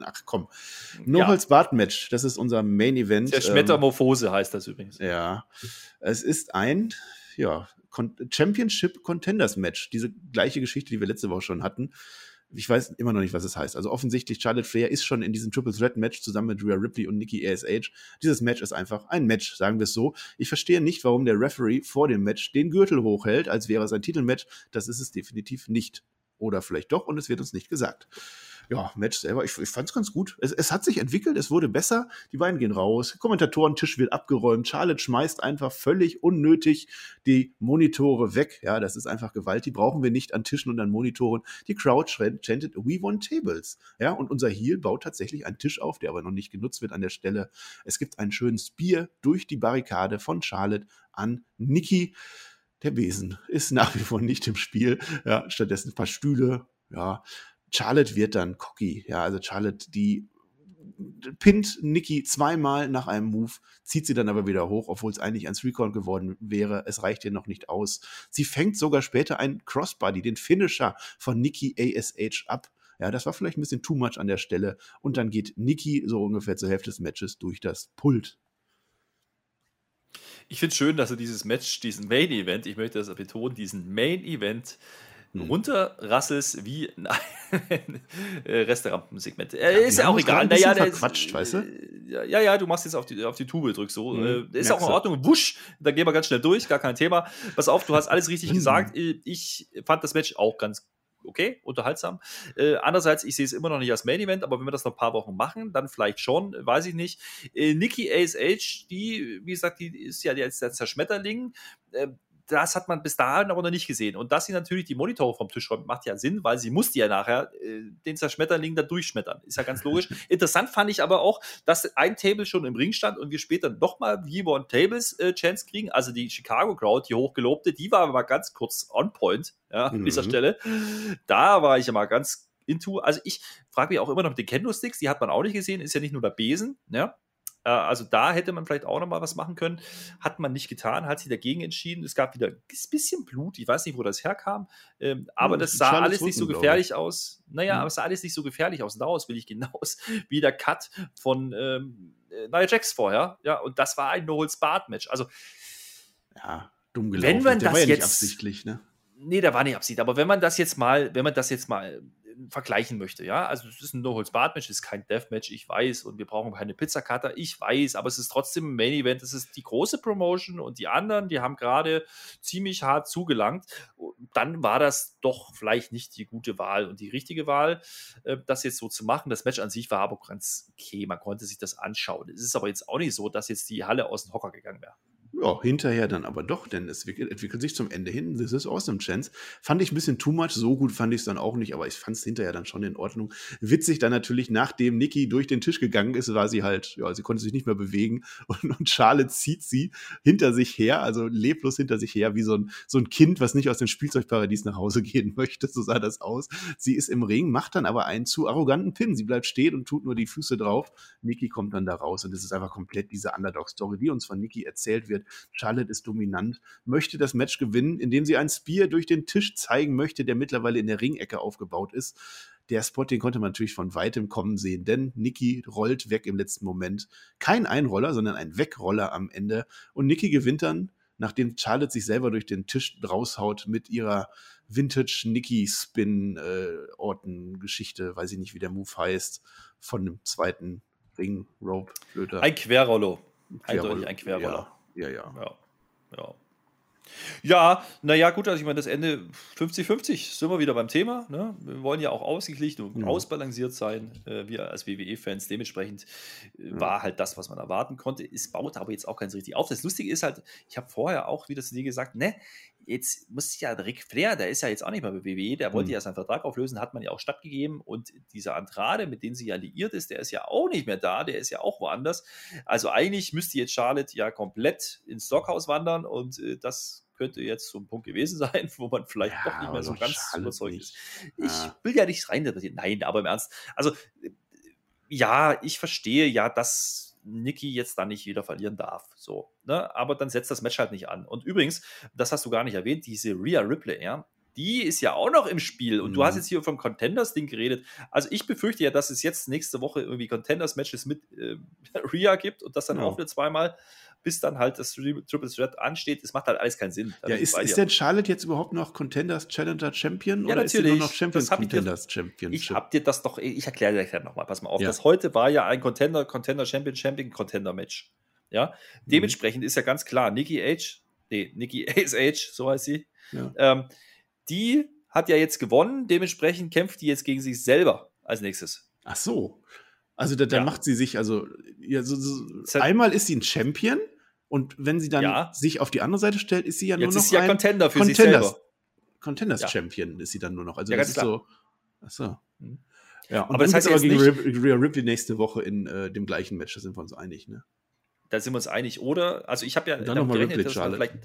Ach komm. No ja. Holz Bart Match, das ist unser Main Event. Zerschmettermorphose ähm, heißt das übrigens. Ja. Es ist ein, ja, Championship Contenders Match. Diese gleiche Geschichte, die wir letzte Woche schon hatten. Ich weiß immer noch nicht, was es heißt. Also offensichtlich, Charlotte Flair ist schon in diesem Triple Threat Match zusammen mit Rhea Ripley und Nikki ASH. Dieses Match ist einfach ein Match, sagen wir es so. Ich verstehe nicht, warum der Referee vor dem Match den Gürtel hochhält, als wäre es ein Titelmatch. Das ist es definitiv nicht. Oder vielleicht doch und es wird uns nicht gesagt ja, Match selber, ich, ich fand es ganz gut. Es, es hat sich entwickelt, es wurde besser. Die beiden gehen raus, Kommentatorentisch wird abgeräumt, Charlotte schmeißt einfach völlig unnötig die Monitore weg. Ja, das ist einfach Gewalt, die brauchen wir nicht an Tischen und an Monitoren. Die Crowd chanted, we want tables. Ja, und unser Heel baut tatsächlich einen Tisch auf, der aber noch nicht genutzt wird an der Stelle. Es gibt einen schönen Spear durch die Barrikade von Charlotte an Nikki. Der Besen ist nach wie vor nicht im Spiel. Ja, stattdessen ein paar Stühle. Ja, Charlotte wird dann cocky. Ja, also Charlotte, die pinnt Nikki zweimal nach einem Move, zieht sie dann aber wieder hoch, obwohl es eigentlich ein Three-Count geworden wäre. Es reicht ihr noch nicht aus. Sie fängt sogar später einen Crossbody, den Finisher von Nikki ASH ab. Ja, das war vielleicht ein bisschen too much an der Stelle. Und dann geht Nikki so ungefähr zur Hälfte des Matches durch das Pult. Ich finde es schön, dass du dieses Match, diesen Main Event, ich möchte das betonen, diesen Main Event hm. runterrasselst wie ein Resterampensegment. Äh, ja, ist ja auch egal. Naja, der Quatscht, weißt du? Ja, ja, du machst jetzt auf die, auf die Tube, drückst so. Mhm, ist auch in Ordnung. Wusch, da gehen wir ganz schnell durch, gar kein Thema. Pass auf, du hast alles richtig hm. gesagt. Ich fand das Match auch ganz okay, unterhaltsam. Äh, andererseits, ich sehe es immer noch nicht als Main Event, aber wenn wir das noch ein paar Wochen machen, dann vielleicht schon, weiß ich nicht. Äh, Nikki ASH, die, wie gesagt, die ist ja jetzt der Zerschmetterling. Äh, das hat man bis dahin aber noch nicht gesehen. Und dass sie natürlich die Monitore vom Tisch räumt, macht ja Sinn, weil sie musste ja nachher äh, den Zerschmetterling da durchschmettern. Ist ja ganz logisch. Interessant fand ich aber auch, dass ein Table schon im Ring stand und wir später nochmal V1 Tables äh, Chance kriegen. Also die Chicago Crowd, die hochgelobte, die war aber ganz kurz on point ja, an mhm. dieser Stelle. Da war ich ja mal ganz into. Also ich frage mich auch immer noch mit den Kendo-Sticks, die hat man auch nicht gesehen, ist ja nicht nur der Besen, ja. Äh, also da hätte man vielleicht auch noch mal was machen können. Hat man nicht getan, hat sich dagegen entschieden. Es gab wieder ein bisschen Blut. Ich weiß nicht, wo das herkam. Ähm, aber das sah alles nicht so gefährlich aus. Naja, mhm. aber es sah alles nicht so gefährlich aus. daraus will ich hinaus, wie der Cut von ähm, äh, Nia Jax vorher. Ja, und das war ein No-Holds-Bart-Match. Also, ja, dumm gelaufen. Wenn man das ja jetzt absichtlich, ne? Nee, der war nicht absichtlich. Aber wenn man das jetzt mal, wenn man das jetzt mal vergleichen möchte. Ja, also es ist ein No-Holz-Bart-Match, es ist kein Death-Match, ich weiß, und wir brauchen keine Pizzacutter, ich weiß, aber es ist trotzdem ein Main-Event, es ist die große Promotion und die anderen, die haben gerade ziemlich hart zugelangt. Dann war das doch vielleicht nicht die gute Wahl und die richtige Wahl, äh, das jetzt so zu machen. Das Match an sich war aber ganz okay, man konnte sich das anschauen. Es ist aber jetzt auch nicht so, dass jetzt die Halle aus dem Hocker gegangen wäre. Ja, hinterher dann aber doch, denn es entwickelt sich zum Ende hin. This is awesome, Chance. Fand ich ein bisschen too much, so gut fand ich es dann auch nicht, aber ich fand es hinterher dann schon in Ordnung. Witzig dann natürlich, nachdem Nikki durch den Tisch gegangen ist, war sie halt, ja, sie konnte sich nicht mehr bewegen und, und Charlotte zieht sie hinter sich her, also leblos hinter sich her, wie so ein, so ein Kind, was nicht aus dem Spielzeugparadies nach Hause gehen möchte, so sah das aus. Sie ist im Ring, macht dann aber einen zu arroganten Pin. Sie bleibt stehen und tut nur die Füße drauf. Nikki kommt dann da raus und es ist einfach komplett diese Underdog-Story, die uns von Nikki erzählt wird Charlotte ist dominant, möchte das Match gewinnen, indem sie ein Spear durch den Tisch zeigen möchte, der mittlerweile in der Ringecke aufgebaut ist. Der Spot, den konnte man natürlich von weitem kommen sehen, denn Nikki rollt weg im letzten Moment. Kein Einroller, sondern ein Wegroller am Ende. Und Nikki gewinnt dann, nachdem Charlotte sich selber durch den Tisch raushaut mit ihrer Vintage Nikki Spin Orten Geschichte, weiß ich nicht, wie der Move heißt, von dem zweiten Ring Rope Flöter. Ein Querrollo. Eindeutig ein Querroller. Ja. Ja, ja. Ja. ja. Ja, naja, gut, also ich meine, das Ende 50-50 sind wir wieder beim Thema. Ne? Wir wollen ja auch ausgeglichen und ja. ausbalanciert sein, äh, wir als WWE-Fans. Dementsprechend äh, ja. war halt das, was man erwarten konnte. Es baut aber jetzt auch keins richtig auf. Das Lustige ist halt, ich habe vorher auch wieder zu dir gesagt, ne, jetzt muss ja Ric Flair, der ist ja jetzt auch nicht mehr bei WWE, der wollte mhm. ja seinen Vertrag auflösen, hat man ja auch stattgegeben und dieser Andrade, mit dem sie ja liiert ist, der ist ja auch nicht mehr da, der ist ja auch woanders. Also eigentlich müsste jetzt Charlotte ja komplett ins Stockhaus wandern und äh, das könnte jetzt so ein Punkt gewesen sein, wo man vielleicht ja, doch nicht mehr so ganz überzeugt nicht. ist. Ich ja. will ja nicht rein, nein, aber im Ernst, also ja, ich verstehe ja, dass Nikki jetzt dann nicht wieder verlieren darf. So, ne? Aber dann setzt das Match halt nicht an. Und übrigens, das hast du gar nicht erwähnt, diese Rhea Ripley, ja, die ist ja auch noch im Spiel. Und mhm. du hast mhm. jetzt hier vom Contenders-Ding geredet. Also ich befürchte ja, dass es jetzt nächste Woche irgendwie Contenders-Matches mit äh, Rhea gibt und das dann ja. auch wieder zweimal bis dann halt das Triple Threat ansteht. Es macht halt alles keinen Sinn. Ja, ist, ist denn Charlotte jetzt überhaupt noch Contenders Challenger Champion? Ja, oder natürlich. ist sie nur noch Champion Contenders Champion? Ich hab dir das doch, ich erkläre dir das nochmal, pass mal auf. Ja. Das heute war ja ein Contender, Contender Champion, Champion, Contender Match. Ja, mhm. dementsprechend ist ja ganz klar, Nikki H, nee, Nikki Ace H, so heißt sie, ja. ähm, die hat ja jetzt gewonnen, dementsprechend kämpft die jetzt gegen sich selber als nächstes. Ach so. Also da, da ja. macht sie sich, also ja, so, so, einmal ist sie ein Champion und wenn sie dann ja. sich auf die andere Seite stellt, ist sie ja nur Jetzt noch ist sie ja Contender für Contenders, sich selber. Contenders ja. Champion ist sie dann nur noch. Also ja, das ist klar. so. Achso. Mhm. Ja, aber das heißt aber gegen Rhea Ripley nächste Woche in äh, dem gleichen Match, da sind wir uns einig, ne? Da sind wir uns einig, oder? Also ich habe ja dann nochmal Ripley, Charlotte.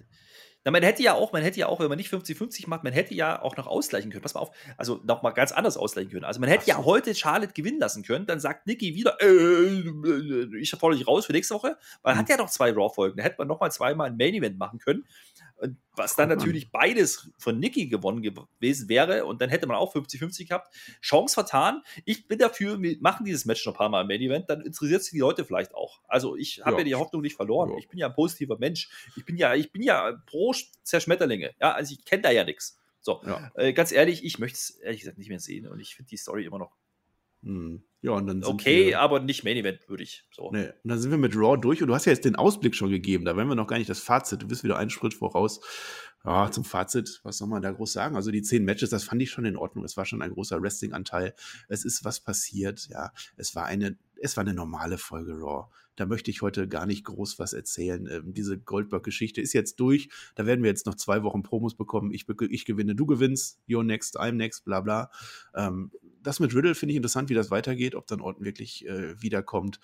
Na, man hätte ja auch, man hätte ja auch, wenn man nicht 50-50 macht, man hätte ja auch noch ausgleichen können. Pass mal auf, also nochmal ganz anders ausgleichen können. Also man hätte so. ja heute Charlotte gewinnen lassen können, dann sagt Nikki wieder, äh, ich fordere dich raus für nächste Woche. Man mhm. hat ja noch zwei Raw-Folgen, da hätte man nochmal zweimal ein Main-Event machen können. Was dann natürlich beides von Nikki gewonnen gewesen wäre und dann hätte man auch 50-50 gehabt. Chance vertan. Ich bin dafür, wir machen dieses Match noch ein paar Mal im Main Event, dann interessiert es die Leute vielleicht auch. Also ich habe ja. ja. die Hoffnung nicht verloren. Ja. Ich bin ja ein positiver Mensch. Ich bin ja, ich bin ja pro Zerschmetterlinge. Ja, also ich kenne da ja nichts. So, ja. äh, ganz ehrlich, ich möchte es ehrlich gesagt nicht mehr sehen und ich finde die Story immer noch hm. Ja, und dann okay, wir, aber nicht Main Event, würde ich. So. Nee. Und dann sind wir mit Raw durch und du hast ja jetzt den Ausblick schon gegeben. Da werden wir noch gar nicht das Fazit. Du bist wieder einen Schritt voraus. Ja, zum Fazit, was soll man da groß sagen? Also die zehn Matches, das fand ich schon in Ordnung. Es war schon ein großer Wrestling-Anteil. Es ist was passiert. Ja, es war eine, es war eine normale Folge Raw. Da möchte ich heute gar nicht groß was erzählen. Ähm, diese Goldberg-Geschichte ist jetzt durch. Da werden wir jetzt noch zwei Wochen Promos bekommen. Ich, ich gewinne, du gewinnst. You're next, I'm next, bla bla. Ähm, das mit Riddle finde ich interessant, wie das weitergeht, ob dann Orton wirklich äh, wiederkommt.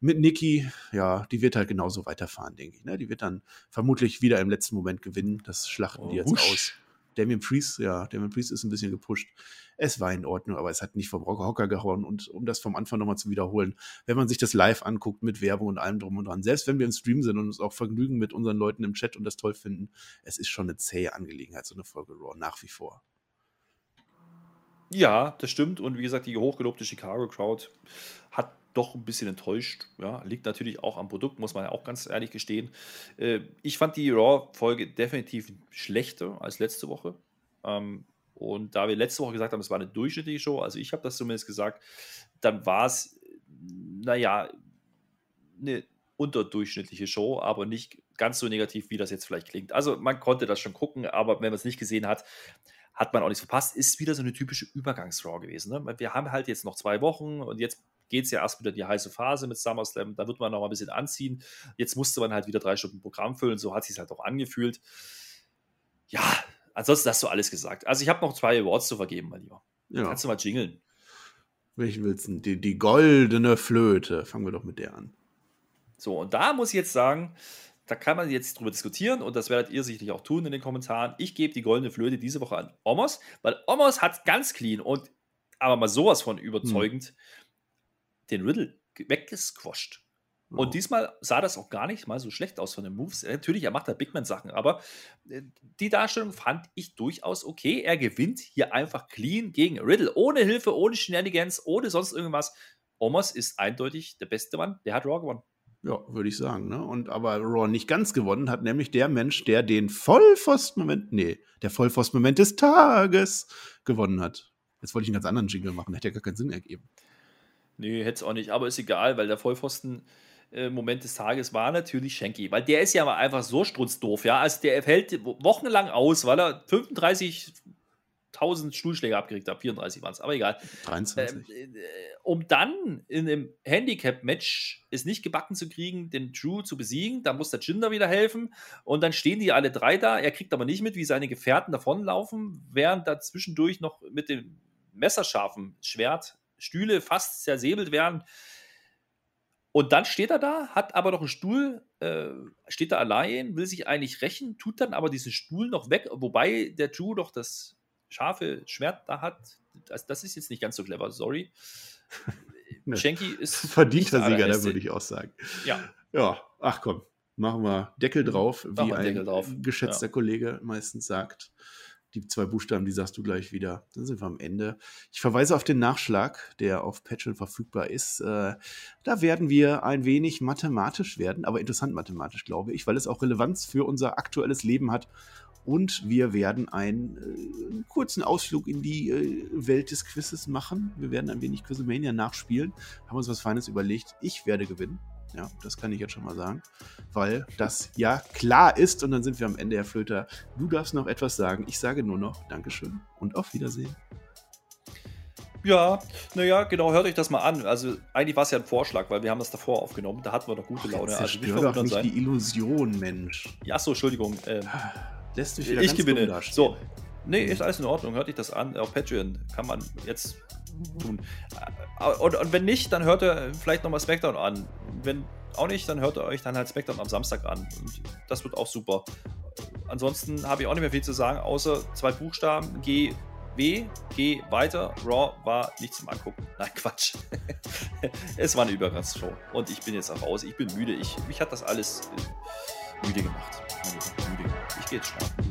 Mit Nikki, ja, die wird halt genauso weiterfahren, denke ich. Ne? Die wird dann vermutlich wieder im letzten Moment gewinnen. Das schlachten oh, die jetzt wusch. aus. Damien Priest, ja, Damien Priest ist ein bisschen gepusht. Es war in Ordnung, aber es hat nicht vom Hocker gehauen. Und um das vom Anfang nochmal zu wiederholen, wenn man sich das live anguckt mit Werbung und allem drum und dran, selbst wenn wir im Stream sind und uns auch vergnügen mit unseren Leuten im Chat und das toll finden, es ist schon eine zähe Angelegenheit, so eine Folge Raw, nach wie vor. Ja, das stimmt. Und wie gesagt, die hochgelobte Chicago Crowd hat doch ein bisschen enttäuscht. Ja, liegt natürlich auch am Produkt, muss man ja auch ganz ehrlich gestehen. Äh, ich fand die Raw-Folge definitiv schlechter als letzte Woche. Ähm, und da wir letzte Woche gesagt haben, es war eine durchschnittliche Show, also ich habe das zumindest gesagt, dann war es, naja, eine unterdurchschnittliche Show, aber nicht ganz so negativ, wie das jetzt vielleicht klingt. Also man konnte das schon gucken, aber wenn man es nicht gesehen hat, hat man auch nichts verpasst. Ist wieder so eine typische Übergangsraw gewesen. Ne? Wir haben halt jetzt noch zwei Wochen und jetzt geht es ja erst wieder die heiße Phase mit SummerSlam. Da wird man noch mal ein bisschen anziehen. Jetzt musste man halt wieder drei Stunden Programm füllen. So hat sich halt auch angefühlt. Ja, ansonsten hast du alles gesagt. Also ich habe noch zwei Awards zu vergeben, mein Lieber. Ja. Kannst du mal jingeln. Welchen willst du? Die, die goldene Flöte. Fangen wir doch mit der an. So, und da muss ich jetzt sagen, da kann man jetzt drüber diskutieren und das werdet ihr sicherlich auch tun in den Kommentaren. Ich gebe die goldene Flöte diese Woche an Omos, weil Omos hat ganz clean und aber mal sowas von überzeugend hm. den Riddle weggesquasht. Oh. Und diesmal sah das auch gar nicht mal so schlecht aus von den Moves. Natürlich, er macht da Big Man-Sachen, aber äh, die Darstellung fand ich durchaus okay. Er gewinnt hier einfach clean gegen Riddle, ohne Hilfe, ohne Shenanigans, ohne sonst irgendwas. Omos ist eindeutig der beste Mann, der hat Raw gewonnen. Ja, würde ich sagen. Ne? Und aber Raw nicht ganz gewonnen hat, nämlich der Mensch, der den Vollpfosten-Moment, nee, der Vollpfosten-Moment des Tages gewonnen hat. Jetzt wollte ich einen ganz anderen Jingle machen, hätte ja gar keinen Sinn ergeben. Nee, hätte es auch nicht, aber ist egal, weil der Vollpfosten Moment des Tages war natürlich Schenki, weil der ist ja einfach so strunzdoof, ja. Also der fällt wochenlang aus, weil er 35 1000 Stuhlschläge abgekriegt hat. 34 waren es, aber egal. 23. Ähm, äh, um dann in einem Handicap-Match es nicht gebacken zu kriegen, den Drew zu besiegen, da muss der Jinder wieder helfen und dann stehen die alle drei da. Er kriegt aber nicht mit, wie seine Gefährten davonlaufen, während da zwischendurch noch mit dem messerscharfen Schwert Stühle fast zersäbelt werden. Und dann steht er da, hat aber noch einen Stuhl, äh, steht da allein, will sich eigentlich rächen, tut dann aber diesen Stuhl noch weg, wobei der Drew doch das scharfe Schwert da hat. Das, das ist jetzt nicht ganz so clever, sorry. ne. Schenki ist. Verdienter Sieger, da würde ich auch sagen. Ja. Ja, ach komm, machen wir Deckel drauf, wie ein drauf. geschätzter ja. Kollege meistens sagt die zwei Buchstaben, die sagst du gleich wieder. Dann sind wir am Ende. Ich verweise auf den Nachschlag, der auf Patreon verfügbar ist. Äh, da werden wir ein wenig mathematisch werden, aber interessant mathematisch, glaube ich, weil es auch Relevanz für unser aktuelles Leben hat. Und wir werden einen, äh, einen kurzen Ausflug in die äh, Welt des Quizzes machen. Wir werden ein wenig Quizmania nachspielen. Haben uns was Feines überlegt. Ich werde gewinnen. Ja, das kann ich jetzt schon mal sagen, weil das ja klar ist und dann sind wir am Ende, Herr Flöter. Du darfst noch etwas sagen. Ich sage nur noch Dankeschön und auf Wiedersehen. Ja, naja, genau, hört euch das mal an. Also eigentlich war es ja ein Vorschlag, weil wir haben das davor aufgenommen. Da hatten wir doch gute Laune. Also nicht doch nicht sein. die Illusion, Mensch. Ja, so, Entschuldigung. Ähm, Lässt mich wieder ich gewinne. So, nee, ist alles in Ordnung. Hört euch das an. Auf Patreon kann man jetzt tun. Äh, und, und wenn nicht, dann hört ihr vielleicht nochmal Smackdown an. Wenn auch nicht, dann hört ihr euch dann halt Smackdown am Samstag an. Und das wird auch super. Ansonsten habe ich auch nicht mehr viel zu sagen, außer zwei Buchstaben. G, W, G, weiter. Raw war nicht zum Angucken. Nein, Quatsch. es war eine Übergangsshow. Und ich bin jetzt auch raus. Ich bin müde. Ich, mich hat das alles äh, müde gemacht. Müde gemacht.